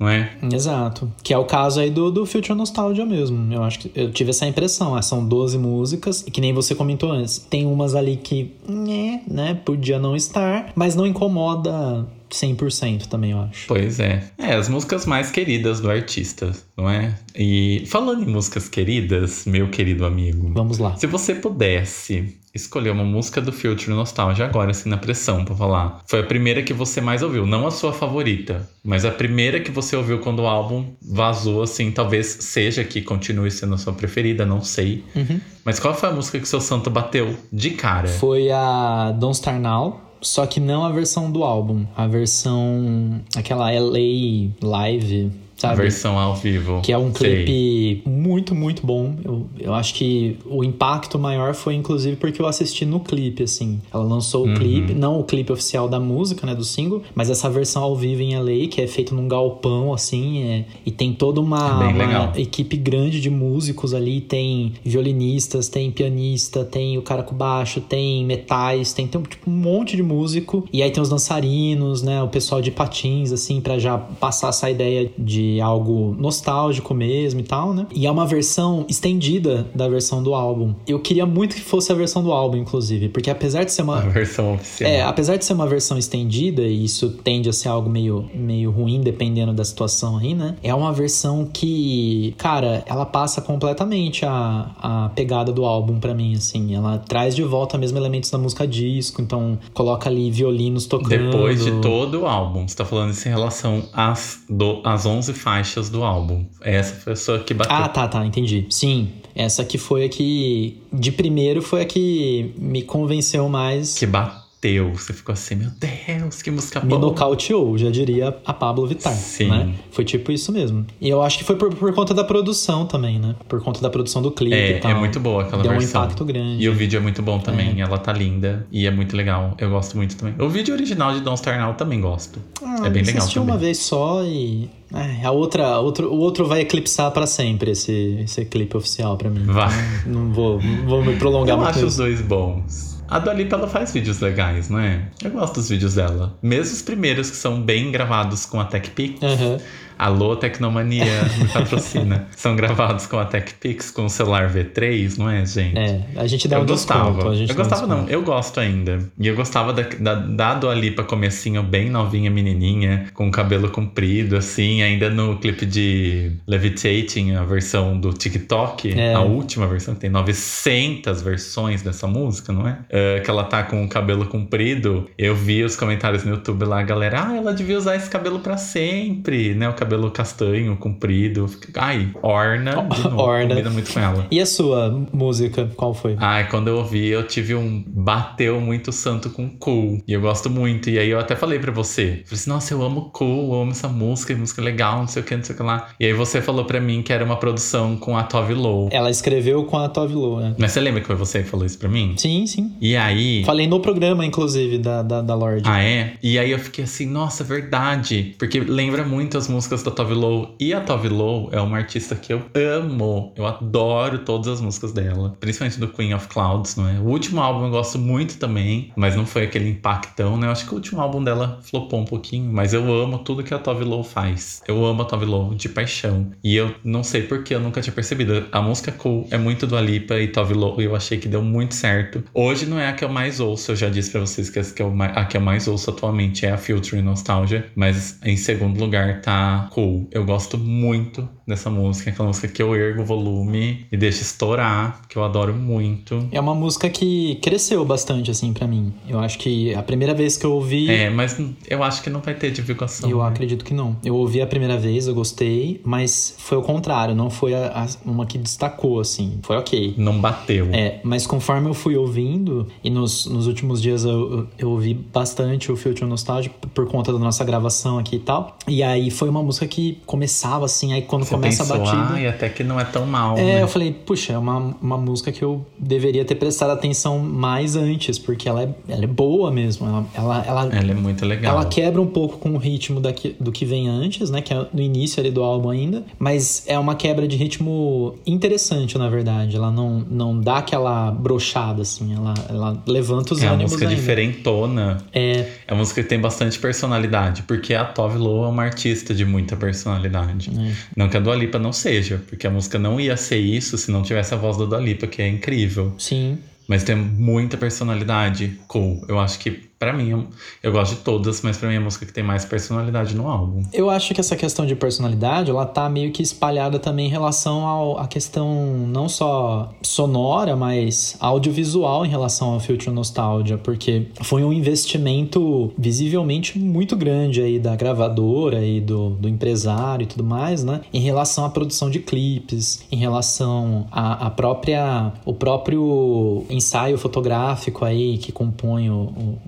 não é? Exato. Que é o caso aí do, do Future Nostalgia mesmo. Eu acho que eu tive essa impressão. Ah, são 12 músicas, e que nem você comentou antes. Tem umas ali que, né, né, podia não estar, mas não incomoda 100% também, eu acho. Pois é. É, as músicas mais queridas do artista, não é? E falando em músicas queridas, meu querido amigo. Vamos lá. Se você pudesse escolher uma música do Future Nostalgia agora, assim, na pressão pra falar. Foi a primeira que você mais ouviu, não a sua favorita, mas a primeira que você ouviu quando o álbum vazou, assim, talvez seja que continue sendo a sua preferida, não sei. Uhum. Mas qual foi a música que seu santo bateu de cara? Foi a Don't Star Now. Só que não a versão do álbum, a versão. aquela LA Live Sabe? Versão ao vivo. Que é um clipe Sei. muito, muito bom. Eu, eu acho que o impacto maior foi, inclusive, porque eu assisti no clipe, assim. Ela lançou uhum. o clipe, não o clipe oficial da música, né, do single, mas essa versão ao vivo em LA, que é feita num galpão, assim, é, e tem toda uma, é uma equipe grande de músicos ali. Tem violinistas, tem pianista, tem o cara com baixo, tem metais, tem, tem tipo, um monte de músico. E aí tem os dançarinos, né, o pessoal de patins, assim, para já passar essa ideia de algo nostálgico mesmo e tal, né? E é uma versão estendida da versão do álbum. Eu queria muito que fosse a versão do álbum, inclusive, porque apesar de ser uma. A versão oficial. É, apesar de ser uma versão estendida, e isso tende a ser algo meio, meio ruim, dependendo da situação aí, né? É uma versão que, cara, ela passa completamente a, a pegada do álbum para mim, assim. Ela traz de volta mesmo elementos da música disco, então coloca ali violinos tocando. Depois de todo o álbum, você tá falando isso em relação às, do, às 11 faixas do álbum. Essa foi a sua que bateu. Ah, tá, tá, entendi. Sim, essa que foi a que, de primeiro, foi a que me convenceu mais. Que bateu bateu. Você ficou assim, meu Deus, que música boa. Me nocauteou, já diria a Pablo Vittar. Sim. Né? Foi tipo isso mesmo. E eu acho que foi por, por conta da produção também, né? Por conta da produção do clipe é, e tal. É muito boa aquela Deu versão. um impacto grande. E o vídeo é muito bom também. É. Ela tá linda e é muito legal. Eu gosto muito também. O vídeo original de Don't Star Now também gosto. Ah, é bem legal também. uma vez só e é, a outra, outro, o outro vai eclipsar para sempre esse, esse clipe oficial para mim. Vai. Então, não vou, não vou me prolongar Eu muito. Eu acho os dois bons. A Dua Lipa, ela faz vídeos legais, não é? Eu gosto dos vídeos dela. Mesmo os primeiros que são bem gravados com a TechPix. Uhum. Alô, Tecnomania, me *laughs* patrocina. São gravados com a TechPix, com o celular V3, não é, gente? É, a gente dá eu um gostava. Desconto, eu gostava, não, eu gosto ainda. E eu gostava da, da, da Dua Lipa comecinho bem novinha, menininha, com cabelo comprido, assim, ainda no clipe de Levitating, a versão do TikTok, é. a última versão, que tem 900 versões dessa música, não é? Uh, que ela tá com o cabelo comprido. Eu vi os comentários no YouTube lá, a galera, ah, ela devia usar esse cabelo para sempre, né? O cabelo cabelo castanho, comprido. Ai, orna. *laughs* Novo, orna. Combina muito com ela. E a sua música, qual foi? Ai, quando eu ouvi, eu tive um. Bateu muito santo com cool. E eu gosto muito. E aí eu até falei pra você. Falei assim, nossa, eu amo cool, eu amo essa música, música legal, não sei o que, não sei o que lá. E aí você falou pra mim que era uma produção com a Tove Low. Ela escreveu com a Tove Low, né? Mas você lembra que foi você que falou isso pra mim? Sim, sim. E aí. Falei no programa, inclusive, da, da, da Lorde. Ah, é? E aí eu fiquei assim, nossa, verdade. Porque lembra muito as músicas músicas da Tove. E a Tove é uma artista que eu amo. Eu adoro todas as músicas dela. Principalmente do Queen of Clouds, não é? O último álbum eu gosto muito também, mas não foi aquele impactão, né? Eu acho que o último álbum dela flopou um pouquinho, mas eu amo tudo que a Tove faz. Eu amo a Tove de paixão. E eu não sei porque eu nunca tinha percebido. A música Cool é muito do Alipa e Tove Lo, eu achei que deu muito certo. Hoje não é a que eu mais ouço, eu já disse para vocês que a que, eu, mais ouço atualmente é a Future Nostalgia, mas em segundo lugar tá Cool. Eu gosto muito dessa música, aquela música que eu ergo o volume e deixo estourar, que eu adoro muito. É uma música que cresceu bastante, assim, para mim. Eu acho que a primeira vez que eu ouvi. É, mas eu acho que não vai ter divulgação. Eu né? acredito que não. Eu ouvi a primeira vez, eu gostei, mas foi o contrário, não foi a, a, uma que destacou, assim. Foi ok. Não bateu. É, mas conforme eu fui ouvindo, e nos, nos últimos dias eu, eu ouvi bastante o Future Nostalgia por conta da nossa gravação aqui e tal. E aí foi uma música que começava assim, aí quando Você começa a batida. E até que não é tão mal. É, né? eu falei, puxa, é uma, uma música que eu deveria ter prestado atenção mais antes, porque ela é, ela é boa mesmo. Ela, ela, ela, ela é muito legal. Ela quebra um pouco com o ritmo daqui, do que vem antes, né? Que é no início ali do álbum ainda. Mas é uma quebra de ritmo interessante, na verdade. Ela não, não dá aquela brochada, assim. Ela, ela levanta os é ânimos. É uma música ainda. diferentona. É. É uma música que tem bastante personalidade, porque a Tove Lo é uma artista de muita personalidade. É. Não que a Dua Lipa não seja, porque a música não ia ser isso se não tivesse a voz da Dua Lipa, que é incrível. Sim. Mas tem muita personalidade. Cool. Eu acho que para mim, eu, gosto de todas, mas para mim é a música que tem mais personalidade no álbum. Eu acho que essa questão de personalidade, ela tá meio que espalhada também em relação ao, à questão não só sonora, mas audiovisual em relação ao Future Nostalgia, porque foi um investimento visivelmente muito grande aí da gravadora e do, do empresário e tudo mais, né? Em relação à produção de clipes, em relação à, à própria, o próprio ensaio fotográfico aí que compõe o, o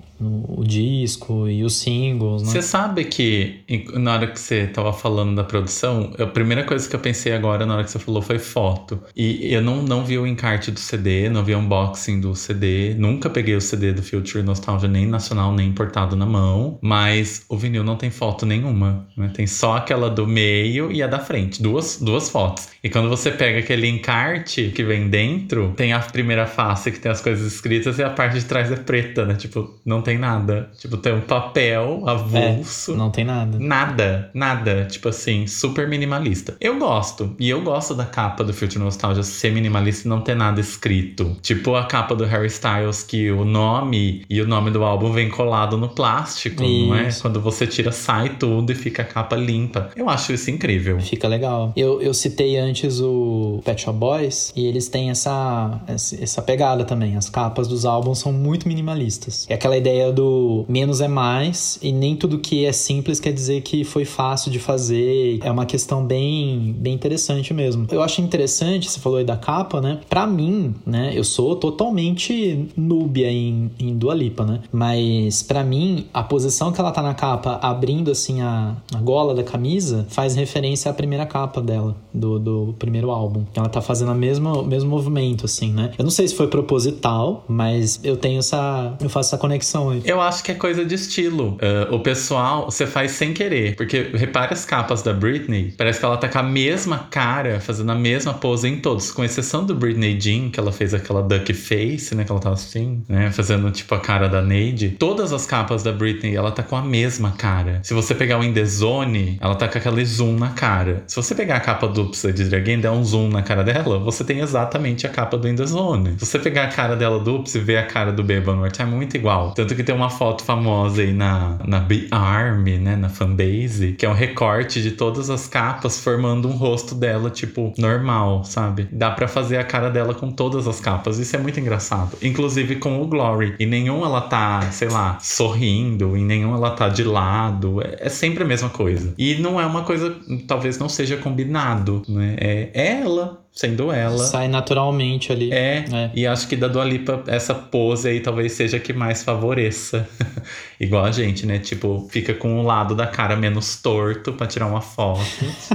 o disco e os singles, né? Você sabe que na hora que você tava falando da produção, a primeira coisa que eu pensei agora na hora que você falou foi foto. E eu não, não vi o encarte do CD, não vi o unboxing do CD, nunca peguei o CD do Future Nostalgia nem nacional nem importado na mão, mas o vinil não tem foto nenhuma, né? Tem só aquela do meio e a da frente, duas, duas fotos. E quando você pega aquele encarte que vem dentro, tem a primeira face que tem as coisas escritas e a parte de trás é preta, né? Tipo, não tem nada. Tipo, tem um papel avulso. É, não tem nada. Nada, nada. Tipo assim, super minimalista. Eu gosto. E eu gosto da capa do Future Nostalgia ser minimalista e não ter nada escrito. Tipo a capa do Harry Styles, que o nome e o nome do álbum vem colado no plástico, isso. não é? Quando você tira, sai tudo e fica a capa limpa. Eu acho isso incrível. Fica legal. Eu, eu citei antes o Pet Shop Boys e eles têm essa, essa pegada também. As capas dos álbuns são muito minimalistas. É aquela ideia ideia do menos é mais e nem tudo que é simples quer dizer que foi fácil de fazer. É uma questão bem, bem interessante mesmo. Eu acho interessante, você falou aí da capa, né? Pra mim, né? Eu sou totalmente núbia em, em Dua Lipa, né? Mas para mim, a posição que ela tá na capa, abrindo assim a, a gola da camisa, faz referência à primeira capa dela, do, do primeiro álbum. Ela tá fazendo o mesmo movimento, assim, né? Eu não sei se foi proposital, mas eu tenho essa. Eu faço essa conexão eu acho que é coisa de estilo. Uh, o pessoal, você faz sem querer. Porque repare as capas da Britney. Parece que ela tá com a mesma cara, fazendo a mesma pose em todos. Com exceção do Britney Jean, que ela fez aquela duck face, né? Que ela tava assim, né? Fazendo tipo a cara da Neide. Todas as capas da Britney, ela tá com a mesma cara. Se você pegar o In The Zone, ela tá com aquele zoom na cara. Se você pegar a capa do Upside Dragon e der um zoom na cara dela, você tem exatamente a capa do In The Zone. Se você pegar a cara dela do Ups e ver a cara do More Time, é muito igual. Tanto tanto que tem uma foto famosa aí na, na B-Army, né? Na fanbase, que é um recorte de todas as capas formando um rosto dela, tipo, normal, sabe? Dá para fazer a cara dela com todas as capas. Isso é muito engraçado. Inclusive com o Glory. E nenhum ela tá, sei lá, sorrindo, em nenhum ela tá de lado. É, é sempre a mesma coisa. E não é uma coisa, talvez não seja combinado, né? É, é ela sendo ela. Sai naturalmente ali. É, é, e acho que da Dua Lipa, essa pose aí talvez seja a que mais favoreça. *laughs* Igual a gente, né? Tipo, fica com um lado da cara menos torto pra tirar uma foto.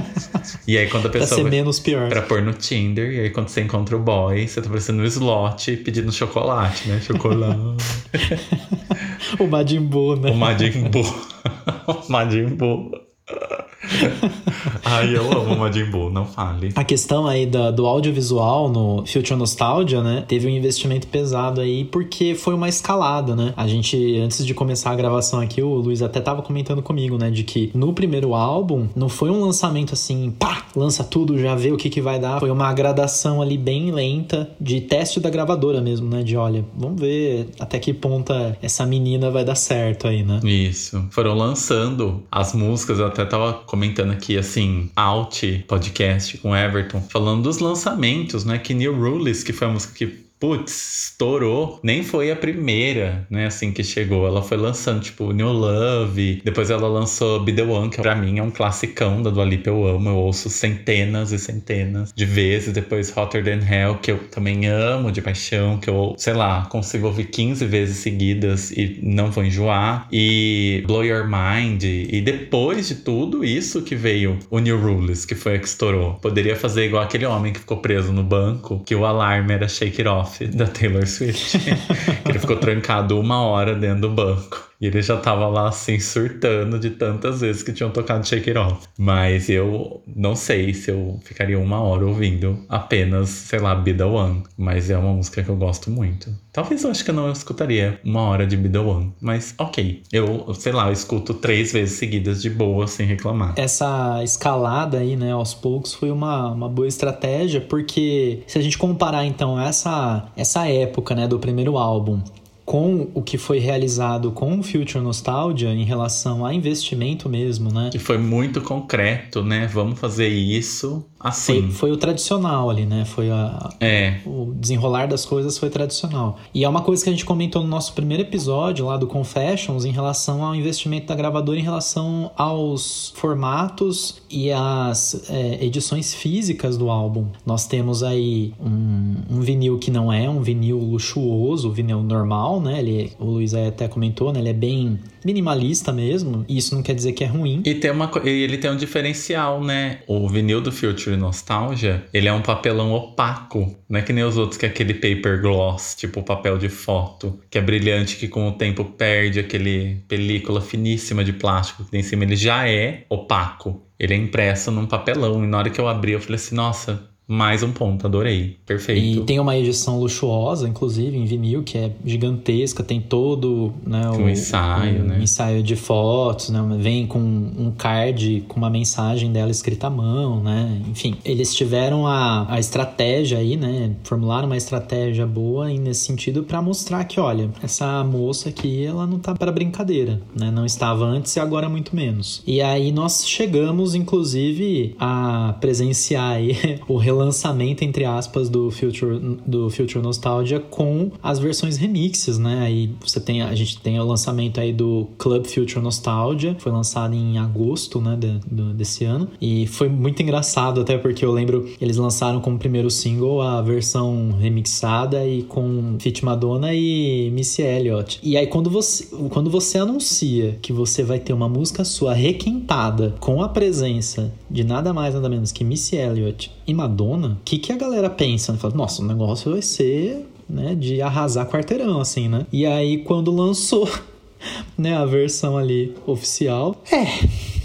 *laughs* e aí quando a pessoa... pra ser menos pior. Pra pôr no Tinder. E aí quando você encontra o boy, você tá parecendo um slot pedindo chocolate, né? Chocolate. *laughs* o Majin Buu, né? O Majin Buu. o Majin Buu. *laughs* Ai, eu amo Majin Buu, não fale. A questão aí da, do audiovisual no Future Nostalgia, né? Teve um investimento pesado aí porque foi uma escalada, né? A gente, antes de começar a gravação aqui, o Luiz até tava comentando comigo, né? De que no primeiro álbum não foi um lançamento assim, pá, lança tudo, já vê o que que vai dar. Foi uma gradação ali bem lenta de teste da gravadora mesmo, né? De olha, vamos ver até que ponta essa menina vai dar certo aí, né? Isso. Foram lançando as músicas, eu até tava comentando aqui, assim, Out Podcast com Everton, falando dos lançamentos, né? Que New Rules, que foi a música que putz, estourou. Nem foi a primeira, né, assim que chegou. Ela foi lançando, tipo, New Love. Depois ela lançou Be The One, que pra mim é um classicão da Dua Lipa, eu amo. Eu ouço centenas e centenas de vezes. Depois Hotter Than Hell, que eu também amo de paixão, que eu, sei lá, consigo ouvir 15 vezes seguidas e não vou enjoar. E Blow Your Mind. E depois de tudo isso que veio o New Rules, que foi a que estourou. Poderia fazer igual aquele homem que ficou preso no banco, que o alarme era Shake It Off off da Taylor Swift. *laughs* ele ficou trancado uma hora dentro do banco. E ele já tava lá assim surtando de tantas vezes que tinham tocado Shake It Off. Mas eu não sei se eu ficaria uma hora ouvindo apenas, sei lá, Be The One. Mas é uma música que eu gosto muito. Talvez eu acho que eu não escutaria uma hora de Be The One. Mas ok. Eu, sei lá, eu escuto três vezes seguidas de boa, sem reclamar. Essa escalada aí, né, aos poucos, foi uma, uma boa estratégia, porque se a gente comparar então essa, essa época, né, do primeiro álbum com o que foi realizado com o Future Nostalgia em relação a investimento mesmo, né? Que foi muito concreto, né? Vamos fazer isso assim. Foi, foi o tradicional ali, né? Foi a, é. o desenrolar das coisas foi tradicional. E é uma coisa que a gente comentou no nosso primeiro episódio lá do Confessions em relação ao investimento da gravadora em relação aos formatos e as é, edições físicas do álbum. Nós temos aí um, um vinil que não é um vinil luxuoso, o vinil normal, né? Ele, o Luiz até comentou, né? Ele é bem minimalista mesmo, e isso não quer dizer que é ruim. E tem uma, ele tem um diferencial, né? O vinil do Future Nostalgia, ele é um papelão opaco, não é que nem os outros que é aquele paper gloss, tipo papel de foto, que é brilhante, que com o tempo perde aquele película finíssima de plástico que tem em cima, ele já é opaco. Ele é impresso num papelão, e na hora que eu abri, eu falei assim, nossa, mais um ponto, adorei. Perfeito. E tem uma edição luxuosa, inclusive, em vinil, que é gigantesca, tem todo né, o, ensaio, um né? ensaio de fotos, né? Vem com um card com uma mensagem dela escrita à mão, né? Enfim, eles tiveram a, a estratégia aí, né? Formularam uma estratégia boa nesse sentido para mostrar que, olha, essa moça aqui, ela não tá para brincadeira, né? Não estava antes e agora muito menos. E aí nós chegamos, inclusive, a presenciar aí *laughs* o relacionamento relançamento, entre aspas, do Future, do Future Nostalgia com as versões remixes, né? Aí você tem, a gente tem o lançamento aí do Club Future Nostalgia, foi lançado em agosto, né, de, de, desse ano. E foi muito engraçado, até porque eu lembro, eles lançaram como primeiro single a versão remixada e com Fit Madonna e Missy Elliott. E aí quando você, quando você anuncia que você vai ter uma música sua requentada com a presença de nada mais nada menos que Missy Elliott e Madonna, o que, que a galera pensa? Fala, Nossa, o negócio vai ser né, de arrasar quarteirão, assim, né? E aí, quando lançou *laughs* né, a versão ali oficial, é,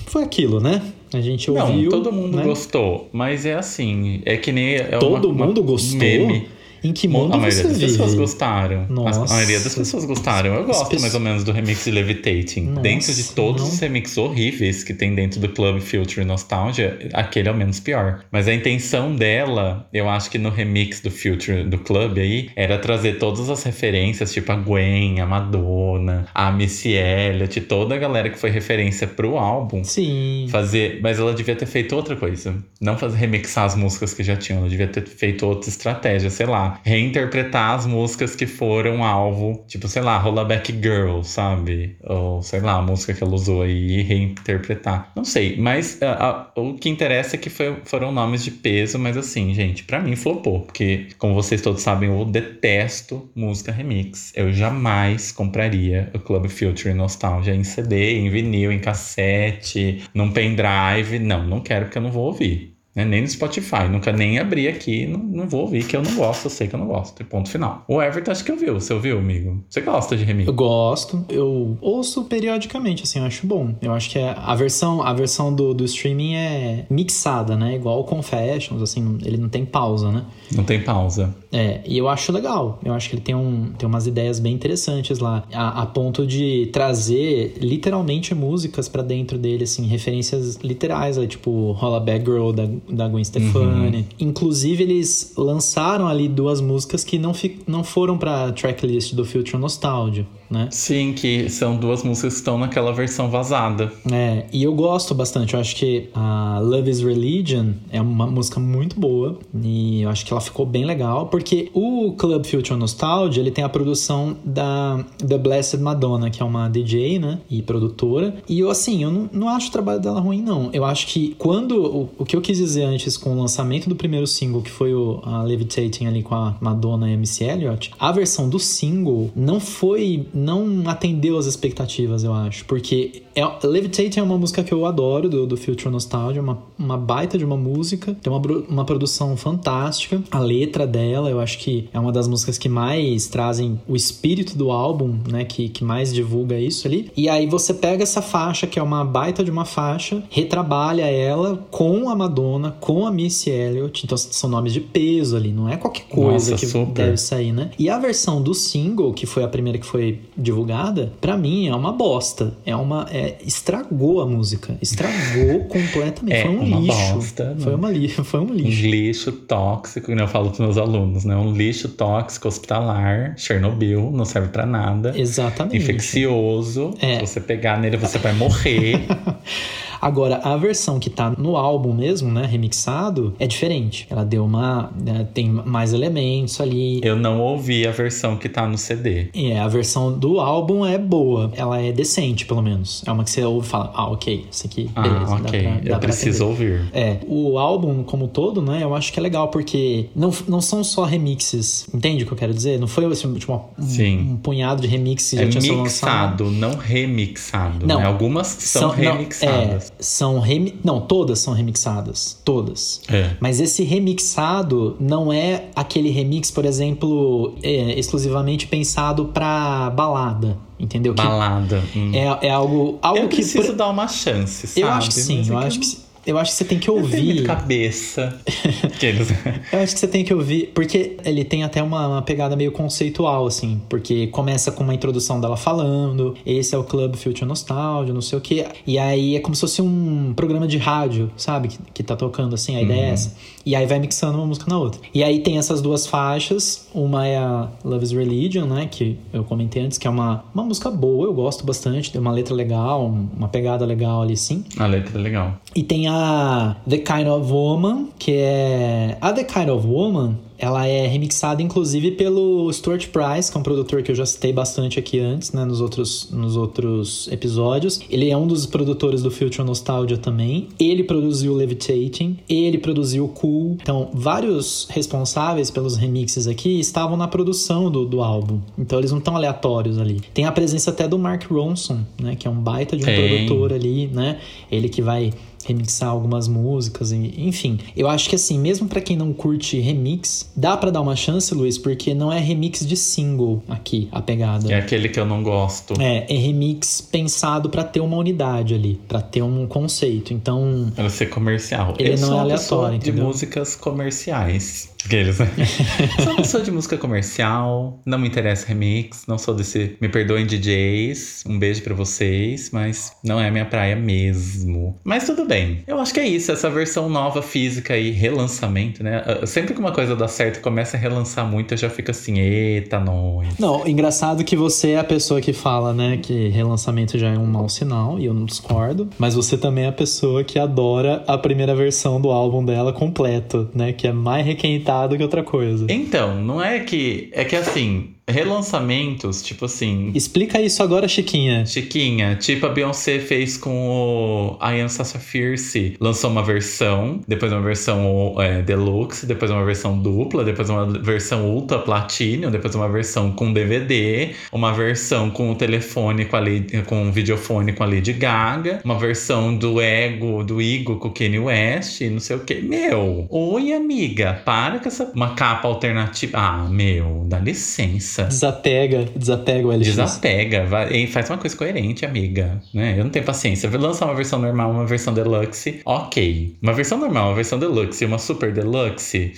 foi aquilo, né? A gente ouviu. Não, todo mundo né? gostou, mas é assim, é que nem. É todo uma, mundo uma gostou. Meme. Em que mundo a maioria das vive? pessoas gostaram. Nossa. A maioria das pessoas gostaram. Eu gosto pessoas... mais ou menos do remix de Levitating. Nossa, dentro de todos não. os remixes horríveis que tem dentro do Club Future Nostalgia, aquele é o menos pior. Mas a intenção dela, eu acho que no remix do Future do Club aí, era trazer todas as referências, tipo a Gwen, a Madonna, a Missy Elliott, toda a galera que foi referência pro álbum. Sim. Fazer, mas ela devia ter feito outra coisa. Não fazer remixar as músicas que já tinham, ela devia ter feito outra estratégia, sei lá, reinterpretar as músicas que foram alvo, tipo, sei lá, Rollaback Girl, sabe? Ou sei lá, a música que ela usou aí e reinterpretar. Não sei, mas a, a, o que interessa é que foi, foram nomes de peso, mas assim, gente, para mim flopou, porque como vocês todos sabem, eu detesto música remix. Eu jamais compraria o Club Future Nostalgia em CD, em vinil, em cassete, num pendrive. Não, não quero porque eu não vou ouvir. Né? Nem no Spotify. Nunca nem abri aqui. Não, não vou ouvir, que eu não gosto. Eu sei que eu não gosto. E ponto final. O Everton acho que ouviu. Você ouviu, amigo? Você gosta de remix? Eu gosto. Eu ouço periodicamente, assim, eu acho bom. Eu acho que é, a versão, a versão do, do streaming é mixada, né? Igual o Confessions, assim, ele não tem pausa, né? Não tem pausa. É, e eu acho legal. Eu acho que ele tem, um, tem umas ideias bem interessantes lá. A, a ponto de trazer literalmente músicas para dentro dele, assim, referências literais, né? tipo Rolla Bad Girl da, da Gwen Stefani. Uhum. Inclusive, eles lançaram ali duas músicas que não, fi, não foram pra tracklist do Future Nostalgia né? Sim, que são duas músicas que estão naquela versão vazada. É, e eu gosto bastante. Eu acho que a Love is Religion é uma música muito boa e eu acho que ela ficou bem legal, porque o Club Future Nostalgia, ele tem a produção da The Blessed Madonna, que é uma DJ, né, e produtora. E eu, assim, eu não, não acho o trabalho dela ruim, não. Eu acho que quando... O, o que eu quis dizer antes com o lançamento do primeiro single, que foi o a Levitating ali com a Madonna e Missy Elliott, a versão do single não foi não atendeu as expectativas, eu acho. Porque é, Levitate é uma música que eu adoro, do, do Future Nostalgia, uma, uma baita de uma música, tem uma, uma produção fantástica. A letra dela, eu acho que é uma das músicas que mais trazem o espírito do álbum, né? Que, que mais divulga isso ali. E aí você pega essa faixa, que é uma baita de uma faixa, retrabalha ela com a Madonna, com a Missy Elliott. Então são nomes de peso ali, não é qualquer coisa Nossa, que super. deve sair, né? E a versão do single, que foi a primeira que foi divulgada, para mim é uma bosta. É uma. É, estragou a música. Estragou *laughs* completamente. É foi um lixo. Bosta, foi, uma li *laughs* foi um lixo. Um lixo tóxico, que eu falo pros meus alunos, né? Um lixo tóxico hospitalar, Chernobyl, não serve para nada. Exatamente. Infeccioso. É. Se você pegar nele, você vai morrer. *laughs* Agora, a versão que tá no álbum mesmo, né, remixado, é diferente. Ela deu uma. Né, tem mais elementos ali. Eu não ouvi a versão que tá no CD. É, a versão do álbum é boa. Ela é decente, pelo menos. É uma que você ouve e fala, ah, ok, isso aqui, ah, beleza. Ah, ok, dá pra, dá eu preciso ouvir. É, o álbum como todo, né, eu acho que é legal, porque não, não são só remixes. Entende o que eu quero dizer? Não foi assim, tipo, um, Sim. um punhado de remixes é já tinha mixado, não remixado. Não, né? Algumas são, são remixadas. Não, é, são remi... não, todas são remixadas, todas. É. Mas esse remixado não é aquele remix, por exemplo, é, exclusivamente pensado para balada. Entendeu? Balada. Que hum. É, é algo, algo eu que. preciso dar uma chance, sabe? Eu acho que sim, eu acho que eu acho que você tem que ouvir. Eu cabeça. *laughs* eu acho que você tem que ouvir, porque ele tem até uma, uma, pegada meio conceitual, assim, porque começa com uma introdução dela falando, esse é o Club Future Nostalgia, não sei o quê. E aí é como se fosse um programa de rádio, sabe? Que, que tá tocando assim, a uhum. ideia é essa. E aí vai mixando uma música na outra. E aí tem essas duas faixas, uma é a Love is Religion, né? Que eu comentei antes, que é uma, uma música boa, eu gosto bastante, tem uma letra legal, uma pegada legal ali, sim. A letra é legal. E tem a The Kind of Woman, que é. A The Kind of Woman ela é remixada, inclusive, pelo Stuart Price, que é um produtor que eu já citei bastante aqui antes, né, nos outros, nos outros episódios. Ele é um dos produtores do Future Nostalgia também. Ele produziu Levitating, ele produziu Cool. Então, vários responsáveis pelos remixes aqui estavam na produção do, do álbum. Então, eles não estão aleatórios ali. Tem a presença até do Mark Ronson, né, que é um baita de um Tem. produtor ali, né? Ele que vai remixar algumas músicas, enfim. Eu acho que assim, mesmo para quem não curte remix, dá para dar uma chance, Luiz, porque não é remix de single aqui, a pegada. É aquele que eu não gosto. É, é remix pensado para ter uma unidade ali, para ter um conceito. Então, para ser comercial. Ele eu não é aleatório, de músicas comerciais. Aqueles, né? *laughs* sou uma pessoa de música comercial, não me interessa remix, não sou desse. Me perdoem, DJs, um beijo para vocês, mas não é minha praia mesmo. Mas tudo bem. Eu acho que é isso, essa versão nova física e relançamento, né? Ah, sempre que uma coisa dá certo e começa a relançar muito, eu já fico assim, eita, nós. Não, engraçado que você é a pessoa que fala, né, que relançamento já é um mau sinal, e eu não discordo, mas você também é a pessoa que adora a primeira versão do álbum dela completo, né? Que é mais requentada que outra coisa. Então, não é que. É que assim, relançamentos, tipo assim. Explica isso agora, Chiquinha. Chiquinha, tipo a Beyoncé fez com o I Am Sasha Fierce. Lançou uma versão, depois uma versão é, deluxe, depois uma versão dupla, depois uma versão ultra platinum, depois uma versão com DVD, uma versão com o telefone com a Lady, com o videofone com a Lady Gaga, uma versão do Ego, do Igo com o Kanye West, não sei o que. Meu, oi amiga, para com essa uma capa alternativa. Ah, meu, dá licença. Desapega, desapega o LX. Desapega, vai, faz uma coisa coerente, amiga. Né? Eu não tenho paciência. Vou lançar uma versão normal, uma versão deluxe, ok. Uma versão normal, uma versão deluxe uma super deluxe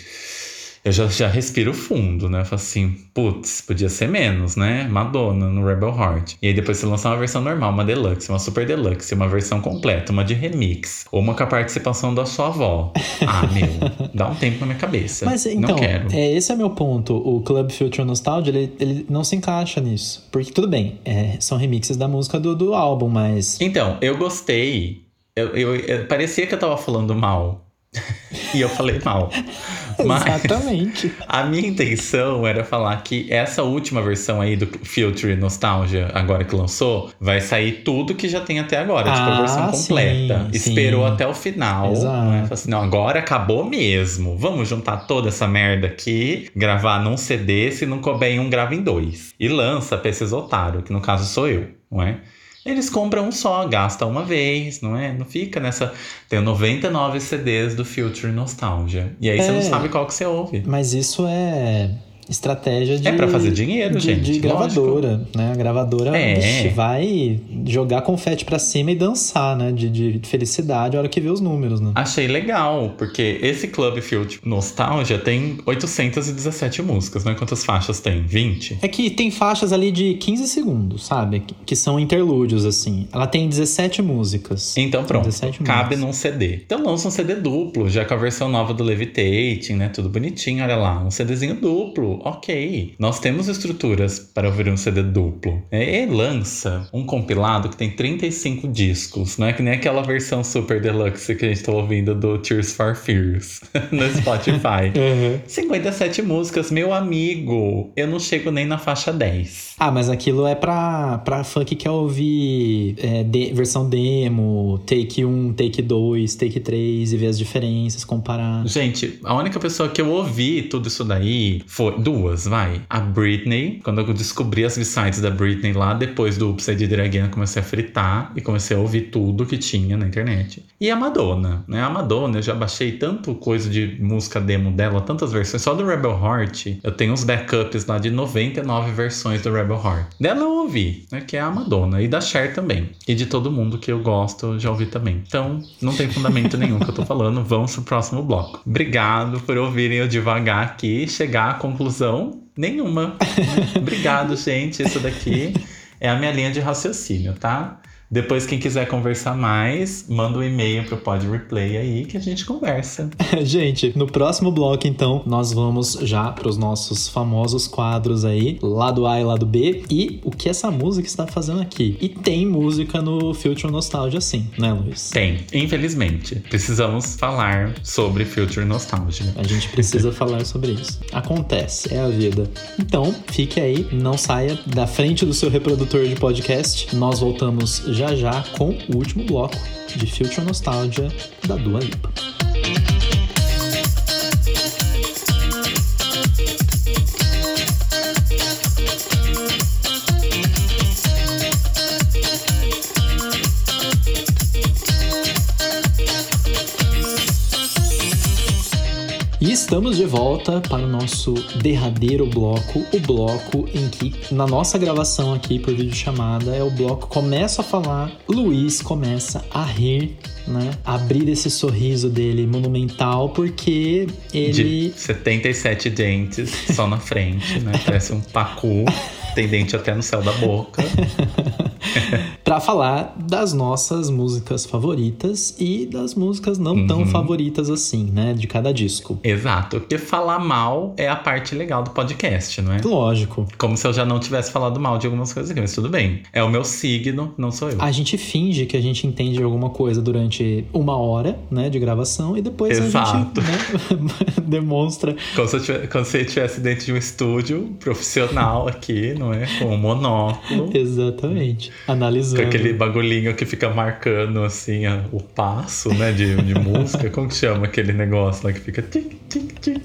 eu já, já respiro fundo, né? Eu falo assim, putz, podia ser menos, né? Madonna no Rebel Heart. E aí depois você lançar uma versão normal, uma deluxe, uma super deluxe, uma versão completa, uma de remix, ou uma com a participação da sua avó. *laughs* Ah, meu, dá um tempo na minha cabeça. Mas então, não quero. É, esse é meu ponto. O Club Future Nostalgia, ele, ele não se encaixa nisso. Porque tudo bem, é, são remixes da música do, do álbum, mas. Então, eu gostei. Eu, eu, eu parecia que eu tava falando mal. *laughs* e eu falei mal. *laughs* Mas Exatamente. A minha intenção era falar que essa última versão aí do Future Nostalgia, agora que lançou, vai sair tudo que já tem até agora, ah, tipo a ah, versão completa. Sim, Esperou sim. até o final. Exato. Né? Assim, não, agora acabou mesmo. Vamos juntar toda essa merda aqui, gravar num CD, se não couber em um, grava em dois. E lança pra esses otários, que no caso sou eu, não é? Eles compram um só, gastam uma vez, não é? Não fica nessa. Tem 99 CDs do Future Nostalgia. E aí é, você não é. sabe qual que você ouve. Mas isso é estratégia de. É pra fazer dinheiro, de, gente. De gravadora, lógico. né? A gravadora é. vai jogar confete pra cima e dançar, né? De, de felicidade a hora que vê os números, né? Achei legal, porque esse Club Field Nostalgia tem 817 músicas, né? Quantas faixas tem? 20? É que tem faixas ali de 15 segundos, sabe? Que são interlúdios, assim. Ela tem 17 músicas. Então pronto, 17 cabe músicas. num CD. Então lança um CD duplo, já com a versão nova do Levitating, né? Tudo bonitinho, olha lá. Um CDzinho duplo ok. Nós temos estruturas para ouvir um CD duplo. É, e lança um compilado que tem 35 discos, não é que nem aquela versão super deluxe que a gente tá ouvindo do Tears for Fears *laughs* no Spotify. *laughs* uhum. 57 músicas, meu amigo. Eu não chego nem na faixa 10. Ah, mas aquilo é pra, pra fã que quer ouvir é, de, versão demo, take 1, take 2, take 3 e ver as diferenças, comparar. Gente, a única pessoa que eu ouvi tudo isso daí foi duas, vai. A Britney, quando eu descobri as sites da Britney lá, depois do Upside Did Again, comecei a fritar e comecei a ouvir tudo que tinha na internet. E a Madonna, né? A Madonna, eu já baixei tanto coisa de música demo dela, tantas versões. Só do Rebel Heart, eu tenho uns backups lá de 99 versões do Rebel Heart. Dela eu ouvi, né? Que é a Madonna. E da Cher também. E de todo mundo que eu gosto, já ouvi também. Então, não tem fundamento nenhum que eu tô falando. Vamos pro próximo bloco. Obrigado por ouvirem eu devagar aqui chegar à conclusão conclusão nenhuma. Obrigado, *laughs* gente. Isso daqui é a minha linha de raciocínio, tá? Depois, quem quiser conversar mais, manda um e-mail pro Pod Replay aí que a gente conversa. *laughs* gente, no próximo bloco, então, nós vamos já pros nossos famosos quadros aí, lado A e lado B, e o que essa música está fazendo aqui. E tem música no Future Nostalgia, sim, né, Luiz? Tem, infelizmente. Precisamos falar sobre Future Nostalgia. A gente precisa falar sobre isso. Acontece, é a vida. Então, fique aí, não saia da frente do seu reprodutor de podcast. Nós voltamos já já com o último bloco de Future Nostalgia da Dua Lipa. Estamos de volta para o nosso derradeiro bloco, o bloco em que, na nossa gravação aqui por videochamada, é o bloco começa a falar, Luiz começa a rir, né? Abrir esse sorriso dele monumental, porque ele. De 77 dentes só na frente, né? *laughs* Parece um pacu, tem dente até no céu da boca. *laughs* *laughs* para falar das nossas músicas favoritas e das músicas não Uhum. tão favoritas assim, né? De cada disco. Exato. Porque falar mal é a parte legal do podcast, não é? Lógico. Como se eu já não tivesse falado mal de algumas coisas aqui, mas tudo bem. É o meu signo, não sou eu. A gente finge que a gente entende alguma coisa durante uma hora, né, de gravação e depois Exato. a gente né, *laughs* demonstra. Como se, eu tivesse, como se eu estivesse dentro de um estúdio profissional aqui, não é? Com um monóculo. *laughs* Exatamente. Com Analisando. aquele bagulhinho que fica marcando assim a- o passo, né, de, de *laughs* música. Como que chama aquele negócio lá que fica tic, tic, tic.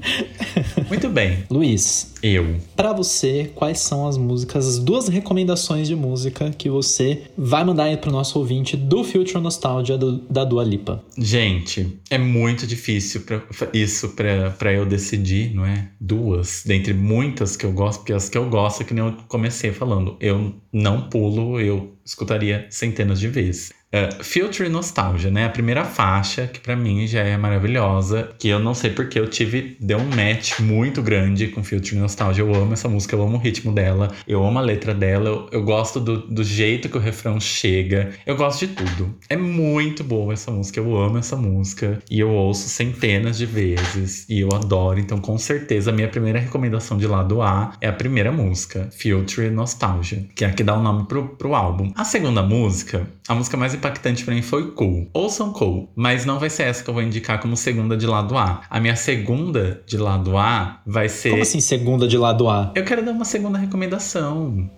Muito bem. Luiz, Eu. Pra você, quais são as músicas, as duas recomendações de música que você vai mandar aí pro nosso ouvinte do Future Nostalgia do- da Dua Lipa? Gente, é muito difícil pra, isso pra, pra eu decidir, não é? Duas, dentre muitas que eu gosto, porque as que eu gosto, é que nem eu comecei falando, eu não pulo, eu escutaria centenas de vezes. É, Future Nostalgia, né? A primeira faixa, que pra mim já é maravilhosa, que eu não sei porque eu tive, deu um match muito grande com Future Nostalgia. Eu amo essa música, eu amo o ritmo dela, eu amo a letra dela, eu, eu gosto do, do jeito que o refrão chega, eu gosto de tudo. É muito boa essa música, eu amo essa música e eu ouço centenas de vezes e eu adoro. Então, com certeza, a minha primeira recomendação de lado A é a primeira música, Future Nostalgia, que é a que dá o nome pro, pro álbum. A segunda música, a música mais impactante pra mim foi Cool. Ouçam Cool, mas não vai ser essa que eu vou indicar como segunda de lado A. A minha segunda de lado A vai ser. Como assim, segunda de lado A? Eu quero dar uma segunda recomendação.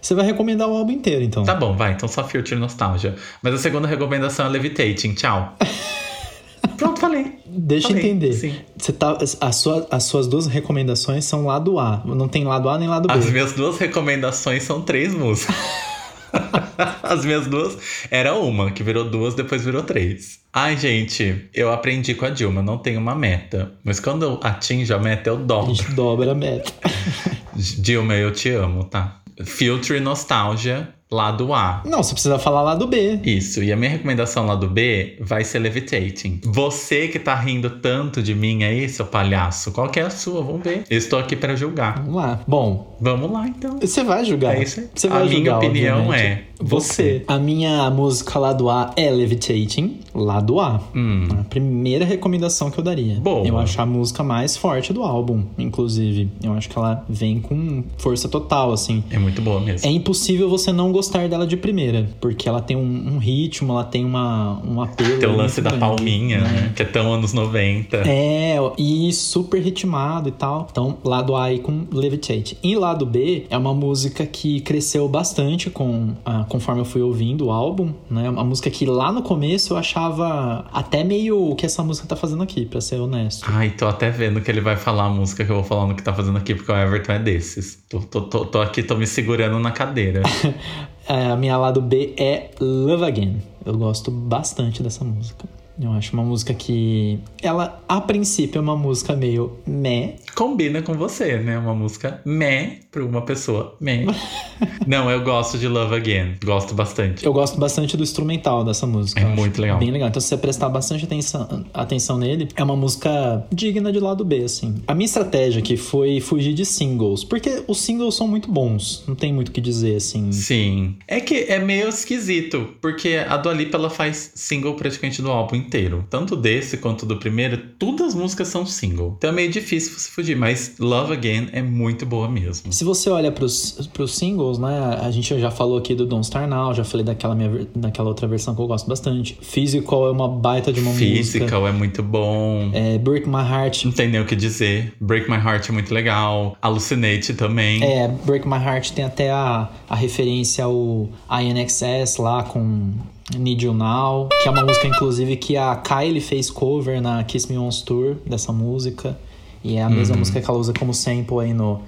Você vai recomendar o álbum inteiro, então. Tá bom, vai, então só Future Nostalgia. Mas a segunda recomendação é Levitating. Tchau. *laughs* Pronto, falei. Deixa eu entender. sim. Você tá, a sua- as suas duas recomendações são lado A. Não tem lado A nem lado B. As minhas duas recomendações são três músicas. *laughs* *laughs* As minhas duas era uma, que virou duas, depois virou três. Ai, gente, eu aprendi com a Dilma, não tenho uma meta. Mas quando eu atinjo a meta, eu A dobro. gente dobra a meta. *laughs* Dilma, eu te amo, tá? Filtre Nostalgia, lado A. Não, você precisa falar lado B. Isso, e a minha recomendação lá do B vai ser Levitating. Você que tá rindo tanto de mim aí, seu palhaço, qual que é a sua? Vamos ver. Eu estou aqui para julgar. Vamos lá. Bom, Vamos lá então. você vai julgar. É isso aí. Você A vai minha julgar, opinião obviamente. é você. A minha música lado A é Levitating, lado A. Hum. A primeira recomendação que eu daria. Boa. Eu acho a música mais forte do álbum, inclusive. Eu acho que ela vem com força total, assim. É muito boa mesmo. É impossível você não gostar dela de primeira, porque ela tem um, um ritmo, ela tem uma, um apelo. Tem o lance da grande, palminha, né? Que é tão anos 90. É, e super ritmado e tal. Então, lado A aí com Levitate. E lado B é uma música que cresceu bastante com, ah, conforme eu fui ouvindo o álbum, né? Uma música que lá no começo eu achava até meio o que essa música tá fazendo aqui, pra ser honesto. Ai, tô até vendo que ele vai falar a música que eu vou falar no que tá fazendo aqui, porque o Everton é desses. Tô, tô, tô, tô aqui, tô me segurando na cadeira. *laughs* É, a minha lado B é Love Again. Eu gosto bastante dessa música. Eu acho uma música que. Ela, a princípio, é uma música meio meh. Combina com você, né? Uma música meh pra uma pessoa meh. *laughs* Não, eu gosto de Love Again. Gosto bastante. Eu gosto bastante do instrumental dessa música. É muito legal. Bem legal. Então, se você prestar bastante atenção, atenção nele, é uma música digna de lado B, assim. A minha estratégia aqui foi fugir de singles, porque os singles são muito bons. Não tem muito o que dizer, assim. Sim. É que é meio esquisito, porque a Dua Lipa, ela faz single praticamente do álbum inteiro. Tanto desse quanto do primeiro, todas as músicas são single. Então é meio difícil você fugir, mas Love Again é muito boa mesmo. Se você olha pros, pros singles, né? A gente já falou aqui do Don't Star Now, já falei daquela, minha, daquela outra versão que eu gosto bastante. Physical é uma baita de uma música. Physical é muito bom. É, Break My Heart. Não tem nem o que dizer. Break My Heart é muito legal. Hallucinate também. É, Break My Heart tem até a, a referência ao INXS lá com Need You Now, que é uma música, inclusive, que a Kylie fez cover na Kiss Me Once Tour dessa música. E é a mesma música que ela usa como sample aí no.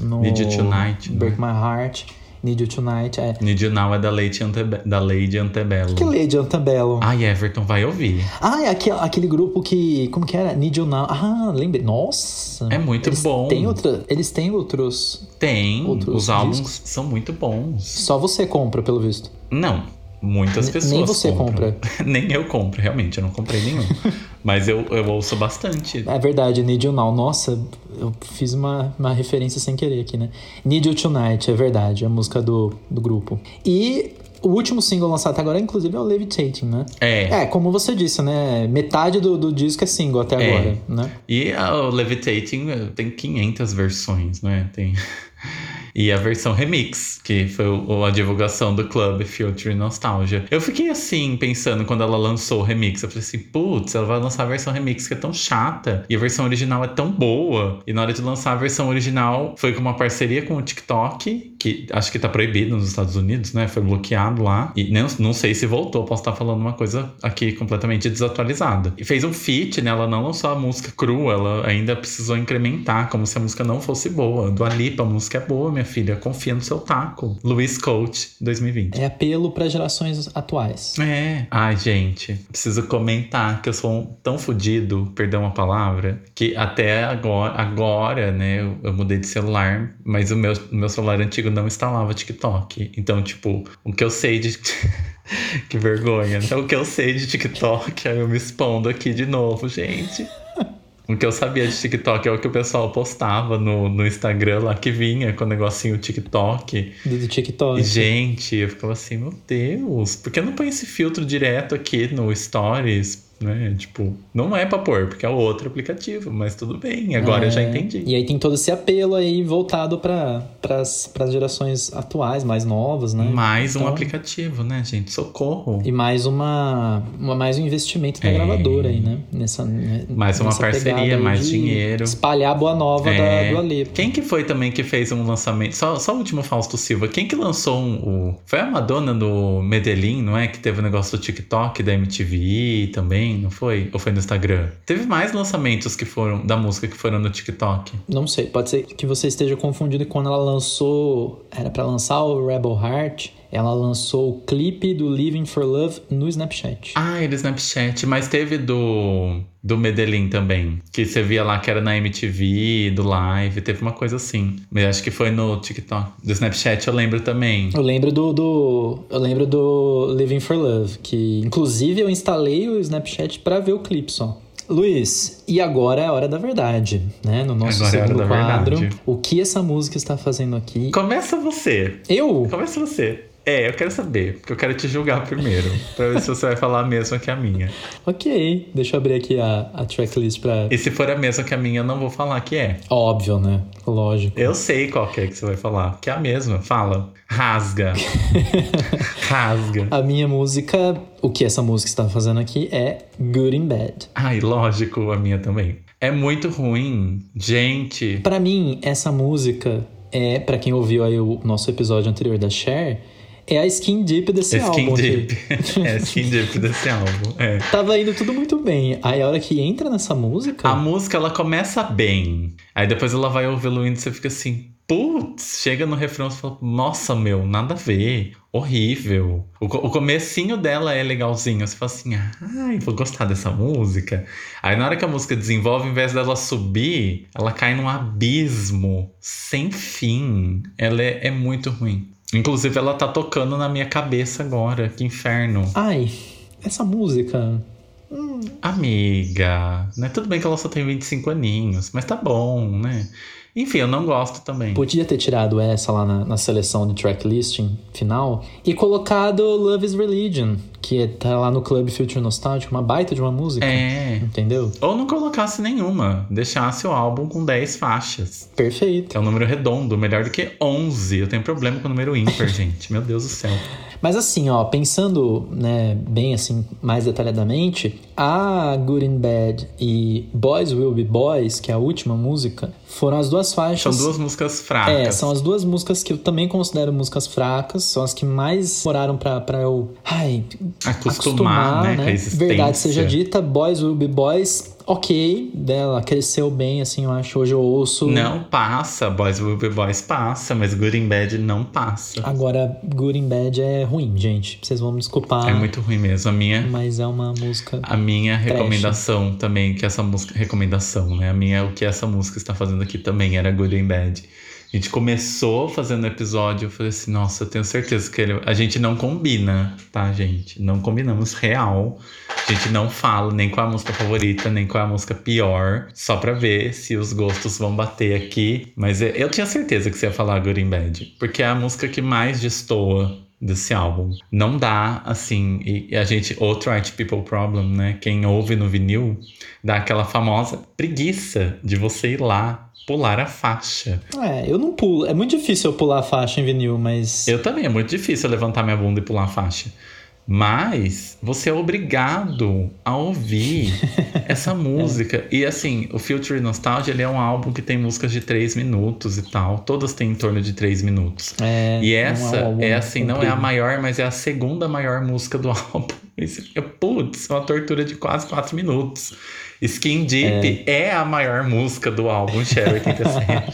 no Uhum. Need You Tonight, né? Break My Heart. Need You Tonight. É. Need You Now é da Lady, Antebe da Lady Antebellum. Que Lady Antebellum. Ai, Everton vai ouvir. Ah, é aquele, aquele grupo que. Como que era? Need You Now. Ah, lembrei. Nossa! É muito eles bom. Têm outra, eles têm outros. Tem. Outros os álbuns discos? são muito bons. Só você compra, pelo visto. Não. Muitas Nem pessoas você compram. compra. *laughs* Nem eu compro, realmente. Eu não comprei nenhum. *laughs* Mas eu, eu ouço bastante. É verdade, Need You Now. Nossa, eu fiz uma, uma referência sem querer aqui, né? Need You Tonight, é verdade, é a música do, do grupo. E O último single lançado até agora, inclusive, é o Levitating, né? É. É, como você disse, né? Metade do, do disco é single até É. agora, né? E a- o Levitating eh, tem 500 versões, né? Tem... E a versão remix, que foi a divulgação do Club Future Nostalgia. Eu fiquei assim, pensando quando ela lançou o remix. Eu falei assim, putz, ela vai lançar a versão remix que é tão chata. E a versão original é tão boa. E na hora de lançar a versão original, foi com uma parceria com o TikTok, que acho que tá proibido nos Estados Unidos, né? Foi bloqueado lá. E não, não sei se voltou, posso estar falando uma coisa aqui completamente desatualizada. E fez um feat, né? Ela não lançou a música crua, ela ainda precisou incrementar, como se a música não fosse boa. Do Alipa, a música é boa, minha filha. Confia no seu taco. Luiz Coach, 2020. É apelo para gerações atuais. É. Ai, gente, preciso comentar que eu sou um tão fodido, perdão a palavra, que até agora, agora né, eu, eu mudei de celular, mas o meu, o meu celular antigo não instalava TikTok. Então, tipo, o que eu sei de. *laughs* que vergonha. Então, o que eu sei de TikTok, aí eu me expondo aqui de novo, gente. O que eu sabia de TikTok é o que o pessoal postava no, no Instagram lá que vinha com o negocinho TikTok. Do, TikTok. E, gente, eu ficava assim, meu Deus, por que não põe esse filtro direto aqui no Stories? Né? Tipo, não é pra pôr, porque é outro aplicativo, mas tudo bem, agora eu já É, entendi. E aí tem todo esse apelo aí voltado para as gerações atuais, mais novas, né? Mais um Então- aplicativo, né, gente? Socorro. E mais uma, uma mais um investimento da É. gravadora aí, né? Nessa, né? Mais uma nessa parceria, mais dinheiro. Espalhar a boa nova É. da, do Alepo. Quem que foi também que fez um lançamento? Só, só o último Fausto Silva. Quem que lançou um, o. Foi a Madonna do Medellín, não é? Que teve o negócio do TikTok, da MTV também, não foi? Ou foi no Instagram? Teve mais lançamentos que foram da música que foram no TikTok. Não sei, pode ser que você esteja confundido quando ela lançou. Era pra lançar o Rebel Heart. Ela lançou o clipe do Living for Love no Snapchat. Ah, e do Snapchat, mas teve do do Medellín também, que você via lá que era na MTV, do Live, teve uma coisa assim. Mas acho que foi no TikTok. Do Snapchat eu lembro também. Eu lembro do, do eu lembro do Living for Love, que inclusive eu instalei o Snapchat pra ver o clipe só. Luiz, e agora é a hora da verdade, né? No nosso Agora é segundo da quadro. verdade. O que essa música está fazendo aqui? Começa você. Eu? Começa você. É, eu quero saber, porque eu quero te julgar primeiro, pra ver se você vai falar a mesma que a minha. *laughs* Ok, deixa eu abrir aqui a, a tracklist pra. E se for a mesma que a minha, eu não vou falar que é. Óbvio, né? Lógico. Eu sei qual que é que você vai falar, que é a mesma. Fala. Rasga. *laughs* Rasga. A minha música, o que essa música está fazendo aqui é Good in Bad. Ai, lógico, a minha também. É muito ruim. Gente, Pra mim, essa música é, pra quem ouviu aí o nosso episódio anterior da Cher, é a skin deep desse Skin álbum. aqui. Deep. *laughs* é Skin Deep desse álbum. É. Tava indo tudo muito bem. Aí a hora que entra nessa música. A música ela começa bem. Aí depois ela vai ouvindo e você fica assim, putz, chega no refrão e você fala, nossa, meu, nada a ver. Horrível. O, o comecinho dela é legalzinho. Você fala assim, ai, vou gostar dessa música. Aí na hora que a música desenvolve, ao invés dela subir, ela cai num abismo sem fim. Ela é, é muito ruim. Inclusive, ela tá tocando na minha cabeça agora. Que inferno. Ai, essa música. Amiga, né? Tudo bem que ela só tem 25 aninhos, mas tá bom, né? Enfim, eu não gosto também. Podia ter tirado essa lá na, na seleção de tracklisting final e colocado Love is Religion, que tá lá no Club Future Nostalgic, uma baita de uma música. É. Entendeu? Ou não colocasse nenhuma, deixasse o álbum com 10 faixas. Perfeito. É um número redondo, melhor do que 11. Eu tenho problema com o número ímpar, *laughs* gente. Meu Deus do céu. Mas assim, ó, pensando, né, bem assim, mais detalhadamente, a Good and Bad e Boys Will Be Boys, que é a última música, foram as duas faixas. São duas músicas fracas. É, são as duas músicas que eu também considero músicas fracas, são as que mais moraram pra, pra eu. Ai, Acostumar, né, com a existência. Verdade seja dita, Boys Will Be Boys, ok, dela cresceu bem, assim, eu acho. Hoje eu ouço. Não passa, Boys Will Be Boys passa, mas Good and Bad não passa. Agora, Good and Bad é ruim, gente. Vocês vão me desculpar. É muito ruim mesmo. A minha, Mas é uma música. A minha recomendação também, que essa música. Recomendação, né? A minha, o que essa música está fazendo aqui também era Good and Bad. A gente começou fazendo o episódio, eu falei assim, nossa, eu tenho certeza que ele... a gente não combina, tá, gente? Não combinamos real. A gente não fala nem qual é a música favorita, nem qual é a música pior, só pra ver se os gostos vão bater aqui. Mas eu tinha certeza que você ia falar Good and Bad, porque é a música que mais destoa desse álbum. Não dá, assim, e a gente, outro Art People Problem, né? Quem ouve no vinil, dá aquela famosa preguiça de você ir lá pular a faixa. É, eu não pulo. É muito difícil eu pular a faixa em vinil, mas. Eu também, é muito difícil eu levantar minha bunda e pular a faixa. Mas você é obrigado a ouvir *laughs* essa música. É. E assim, o Future Nostalgia ele é um álbum que tem músicas de três minutos e tal. Todas têm em torno de três minutos. É, e essa é, um é, assim, não é a maior, mas é a segunda maior música do *laughs* álbum. Fica, putz, é uma tortura de quase quatro minutos. Skin Deep é, é a maior música do álbum Cher 87.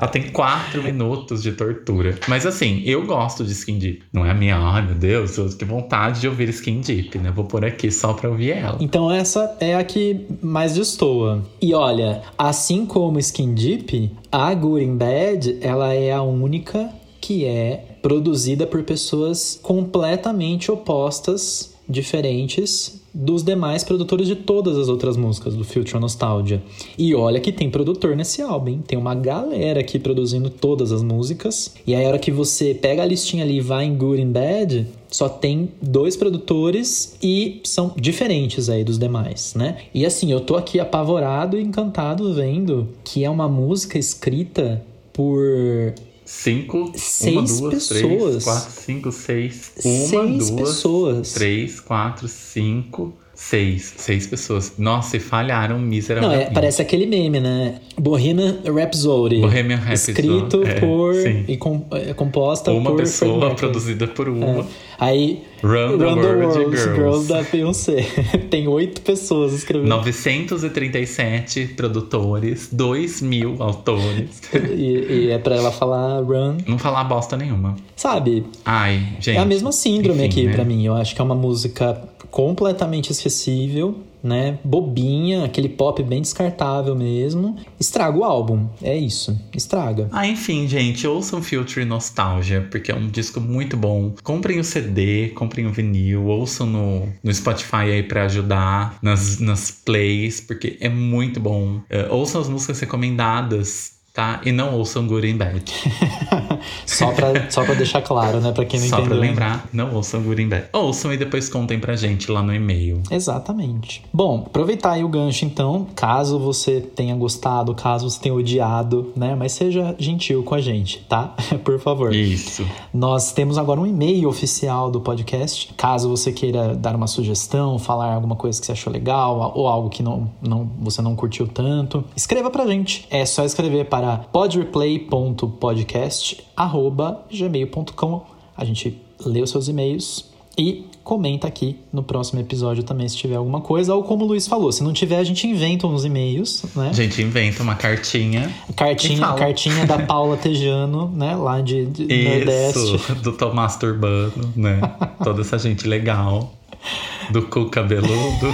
Ela tem quatro minutos de tortura. Mas assim, eu gosto de Skin Deep. Não é a minha, ai meu Deus, que vontade de ouvir Skin Deep, né? Vou por aqui só pra ouvir ela. Então essa é a que mais destoa. E olha, assim como Skin Deep, a Good in Bad, ela é a única que é produzida por pessoas completamente opostas, diferentes dos demais produtores de todas as outras músicas do Future Nostalgia. E olha que tem produtor nesse álbum, hein? Tem uma galera aqui produzindo todas as músicas. E aí, a hora que você pega a listinha ali e vai em Good and Bad, só tem dois produtores e são diferentes aí dos demais, né? E assim, eu tô aqui apavorado e encantado vendo que é uma música escrita por Cinco, seis uma, duas, pessoas. três, quatro, cinco, seis. Uma, seis duas, pessoas. três, quatro, cinco, seis. Seis pessoas. Nossa, e falharam miseravelmente. Não, é, parece aquele meme, né? Bohemian Rhapsody. Bohemian Rhapsody. Escrito é, por... sim. E com, é, composta uma por... pessoa, Freddie Mercury. produzida por uma. É. Aí... Run the World Girls. Girls da Beyoncé. *laughs* Tem oito pessoas escrevendo. 937 produtores, 2 mil autores. E, e é pra ela falar run. Não falar bosta nenhuma. Sabe? Ai, gente. É a mesma síndrome enfim, aqui né? pra mim. Eu acho que é uma música completamente esquecível, né? Bobinha, aquele pop bem descartável mesmo. Estraga o álbum. É isso. Estraga. Ah, enfim, gente, ouçam Future Nostalgia, porque é um disco muito bom. Comprem o CD, comprem o vinil, ouçam no, no Spotify aí pra ajudar nas, nas plays, porque é muito bom. É, ouçam as músicas recomendadas. Tá? E não ouçam Good and Bad. *laughs* só, pra, só pra deixar claro, né? Pra quem não Só entendeu. pra ainda. lembrar, não ouçam Good and Bad. Ouçam e depois contem pra gente lá no e-mail. Exatamente. Bom, aproveitar aí o gancho então, caso você tenha gostado, caso você tenha odiado, né? Mas seja gentil com a gente, tá? *laughs* Por favor. Isso. Nós temos agora um e-mail oficial do podcast. Caso você queira dar uma sugestão, falar alguma coisa que você achou legal ou algo que não, não, você não curtiu tanto, escreva pra gente. É só escrever para podreplay.podcast@gmail.com. A gente lê os seus e-mails e comenta aqui no próximo episódio também se tiver alguma coisa. Ou como o Luiz falou, se não tiver, a gente inventa uns e-mails, né? A gente inventa uma cartinha. Cartinha, cartinha da *laughs* Paula Tejano, né? Lá de, de Nordeste. Isso, do Tomás Turbano, né? *laughs* Toda essa gente legal. *laughs* Do cu cabeludo.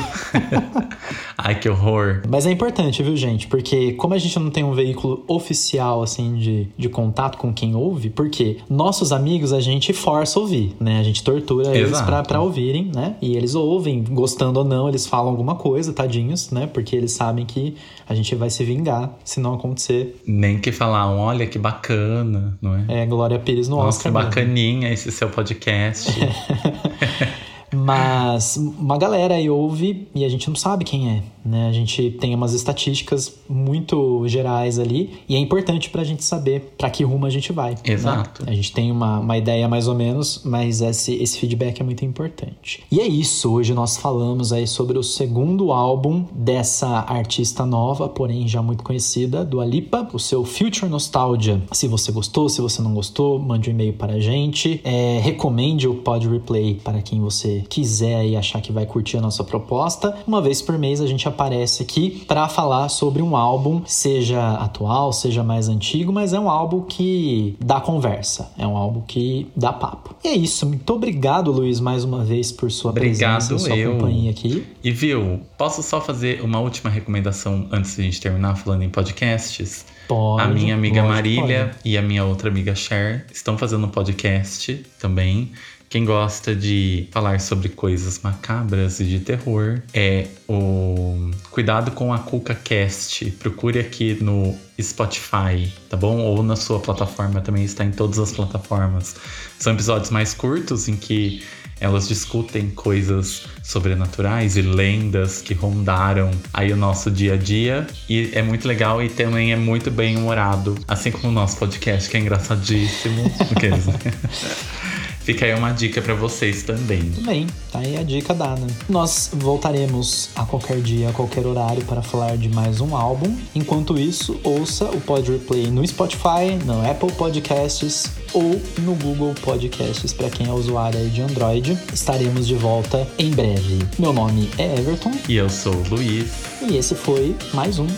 *laughs* Ai, que horror. Mas é importante, viu, gente? Porque como a gente não tem um veículo oficial, assim, de, de contato com quem ouve, porque nossos amigos a gente força a ouvir, né? A gente tortura eles Exato. pra, pra ouvirem, né? E eles ouvem, gostando ou não, eles falam alguma coisa, tadinhos, né? Porque eles sabem que a gente vai se vingar se não acontecer. Nem que falar, olha que bacana, não é? É Glória Pires no Nossa, que Oscar. mesmo. bacaninha esse seu podcast. *laughs* Mas uma galera aí ouve e a gente não sabe quem é, né? A gente tem umas estatísticas muito gerais ali e é importante pra gente saber pra que rumo a gente vai. né? Exato. A gente tem uma, uma ideia mais ou menos, mas esse, esse feedback é muito importante. E é isso, hoje nós falamos aí sobre o segundo álbum dessa artista nova, porém já muito conhecida, do Alipa, o seu Future Nostalgia. Se você gostou, se você não gostou, mande um e-mail para a gente. É, recomende o Pod Replay para quem você quiser e achar que vai curtir a nossa proposta. Uma vez por mês a gente aparece aqui para falar sobre um álbum, seja atual, seja mais antigo, mas é um álbum que dá conversa, é um álbum que dá papo. E é isso, muito obrigado, Luiz, mais uma vez por sua Obrigado, presença, sua eu. companhia aqui. E viu, posso só fazer uma última recomendação antes de a gente terminar falando em podcasts? Pode. a minha amiga lógico Marília pode. e a minha outra amiga Cher estão fazendo um podcast também. Quem gosta de falar sobre coisas macabras e de terror é o Cuidado com a Cuca Cast. Procure aqui no Spotify, tá bom? Ou na sua plataforma, também está em todas as plataformas. São episódios mais curtos em que elas discutem coisas sobrenaturais e lendas que rondaram aí o nosso dia a dia. E é muito legal e também é muito bem humorado, assim como o nosso podcast, que é engraçadíssimo. *laughs* *laughs* Fica aí uma dica para vocês também. Bem, tá aí a dica dada. Nós voltaremos a qualquer dia, a qualquer horário para falar de mais um álbum. Enquanto isso, ouça o Pod Replay no Spotify, no Apple Podcasts ou no Google Podcasts para quem é usuário de Android. Estaremos de volta em breve. Meu nome é Everton. E eu sou o Luiz. E esse foi mais um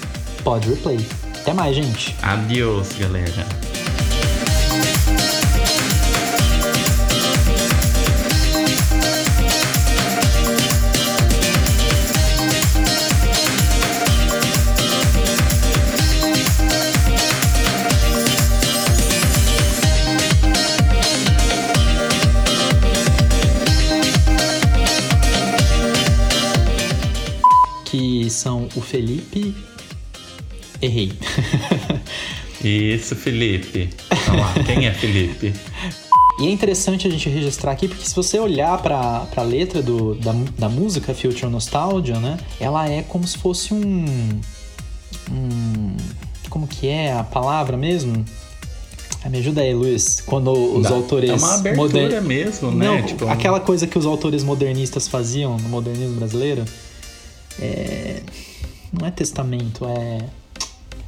Pod Replay. Até mais, gente. Adeus, galera. Felipe. Errei. Isso, Felipe. Vamos lá, quem é Felipe? E é interessante a gente registrar aqui, porque se você olhar para a letra do, da, da música Future Nostalgia, né? Ela é como se fosse um. um como que é a palavra mesmo? Ah, me ajuda aí, Luiz. Quando os Dá. autores. É uma abertura moder... mesmo, né? Não, tipo, aquela coisa que os autores modernistas faziam no modernismo brasileiro. É... Não é testamento, é.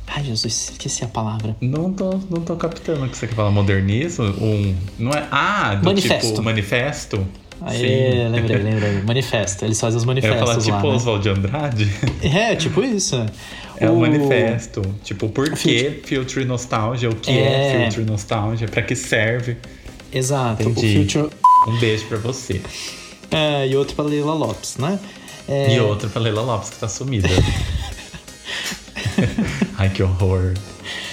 Ai, Jesus, esqueci a palavra. Não tô, não tô captando o que você quer falar. Modernismo? Um. Não é. Ah, do manifesto. tipo manifesto? Aí, lembrei, *laughs* lembrei. Manifesto. Eles fazem os manifestos. Eu ia falar tipo lá, né? Oswald de Andrade. *laughs* É, tipo isso. É o, manifesto. Tipo, por que Filtre Nostalgia? O que é, é Filtre Nostalgia? Pra que serve? Exato. Future... Um beijo pra você. É, e outro pra Leila Lopes, né? É... E outra pra Leila Lopes, que tá sumida. *laughs* Ai, que horror.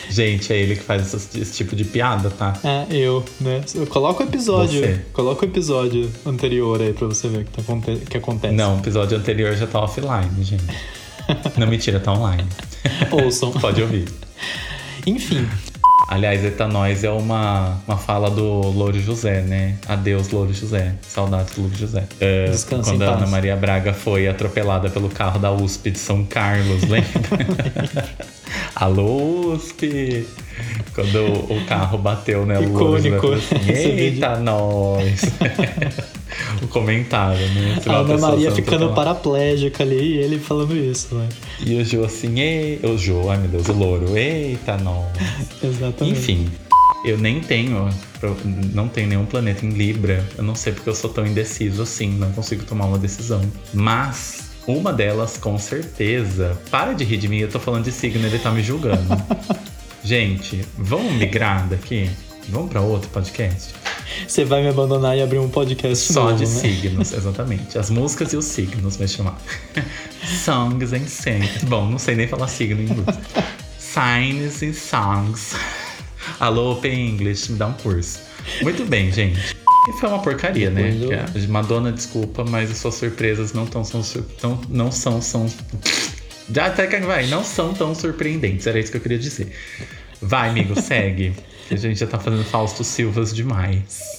Gente, é ele que faz esse, esse, tipo de piada, tá? É, eu, né? Eu coloco o episódio. Você. Coloca o episódio anterior aí pra você ver o que, tá, que acontece. Não, o episódio anterior já tá offline, gente. *laughs* Não, mentira, tá online. Ouçam. *laughs* Pode ouvir. Enfim, Aliás, Etanóis é uma, uma fala do Louro José, né? Adeus, Louro José. Saudades do Louro José. Descansa quando a Ana Maria Braga foi atropelada pelo carro da USP de São Carlos, *laughs* lembra? *laughs* Alô, USP! Quando o carro bateu, né? O Louro José assim, Eita, nós! *laughs* *laughs* o comentário, né? a Ana Maria ficando paraplégica ali e ele falando isso, né? E o Jô assim, ei, o Jô, ai meu Deus, o louro, eita, não. *laughs* Exatamente. Enfim, eu nem tenho, não tenho nenhum planeta em Libra. Eu não sei porque eu sou tão indeciso assim, não consigo tomar uma decisão. Mas uma delas, com certeza. Para de rir de mim, eu tô falando de signo, ele tá me julgando. *laughs* Gente, vamos migrar daqui? Vamos para outro podcast? Você vai me abandonar e abrir um podcast Só novo, de né? signos, exatamente. As músicas e os signos vai chamar. *laughs* Songs and Signs. Bom, não sei nem falar signo em inglês. Signs and Songs. Alô, Open English, me dá um curso. Muito bem, gente. E foi uma porcaria, né? Eu... Madonna, desculpa, mas as suas surpresas não tão são tão, não são são já até que vai, não são tão surpreendentes. Era isso que eu queria dizer. Vai, amigo, segue. A gente já tá fazendo Fausto Silvas demais.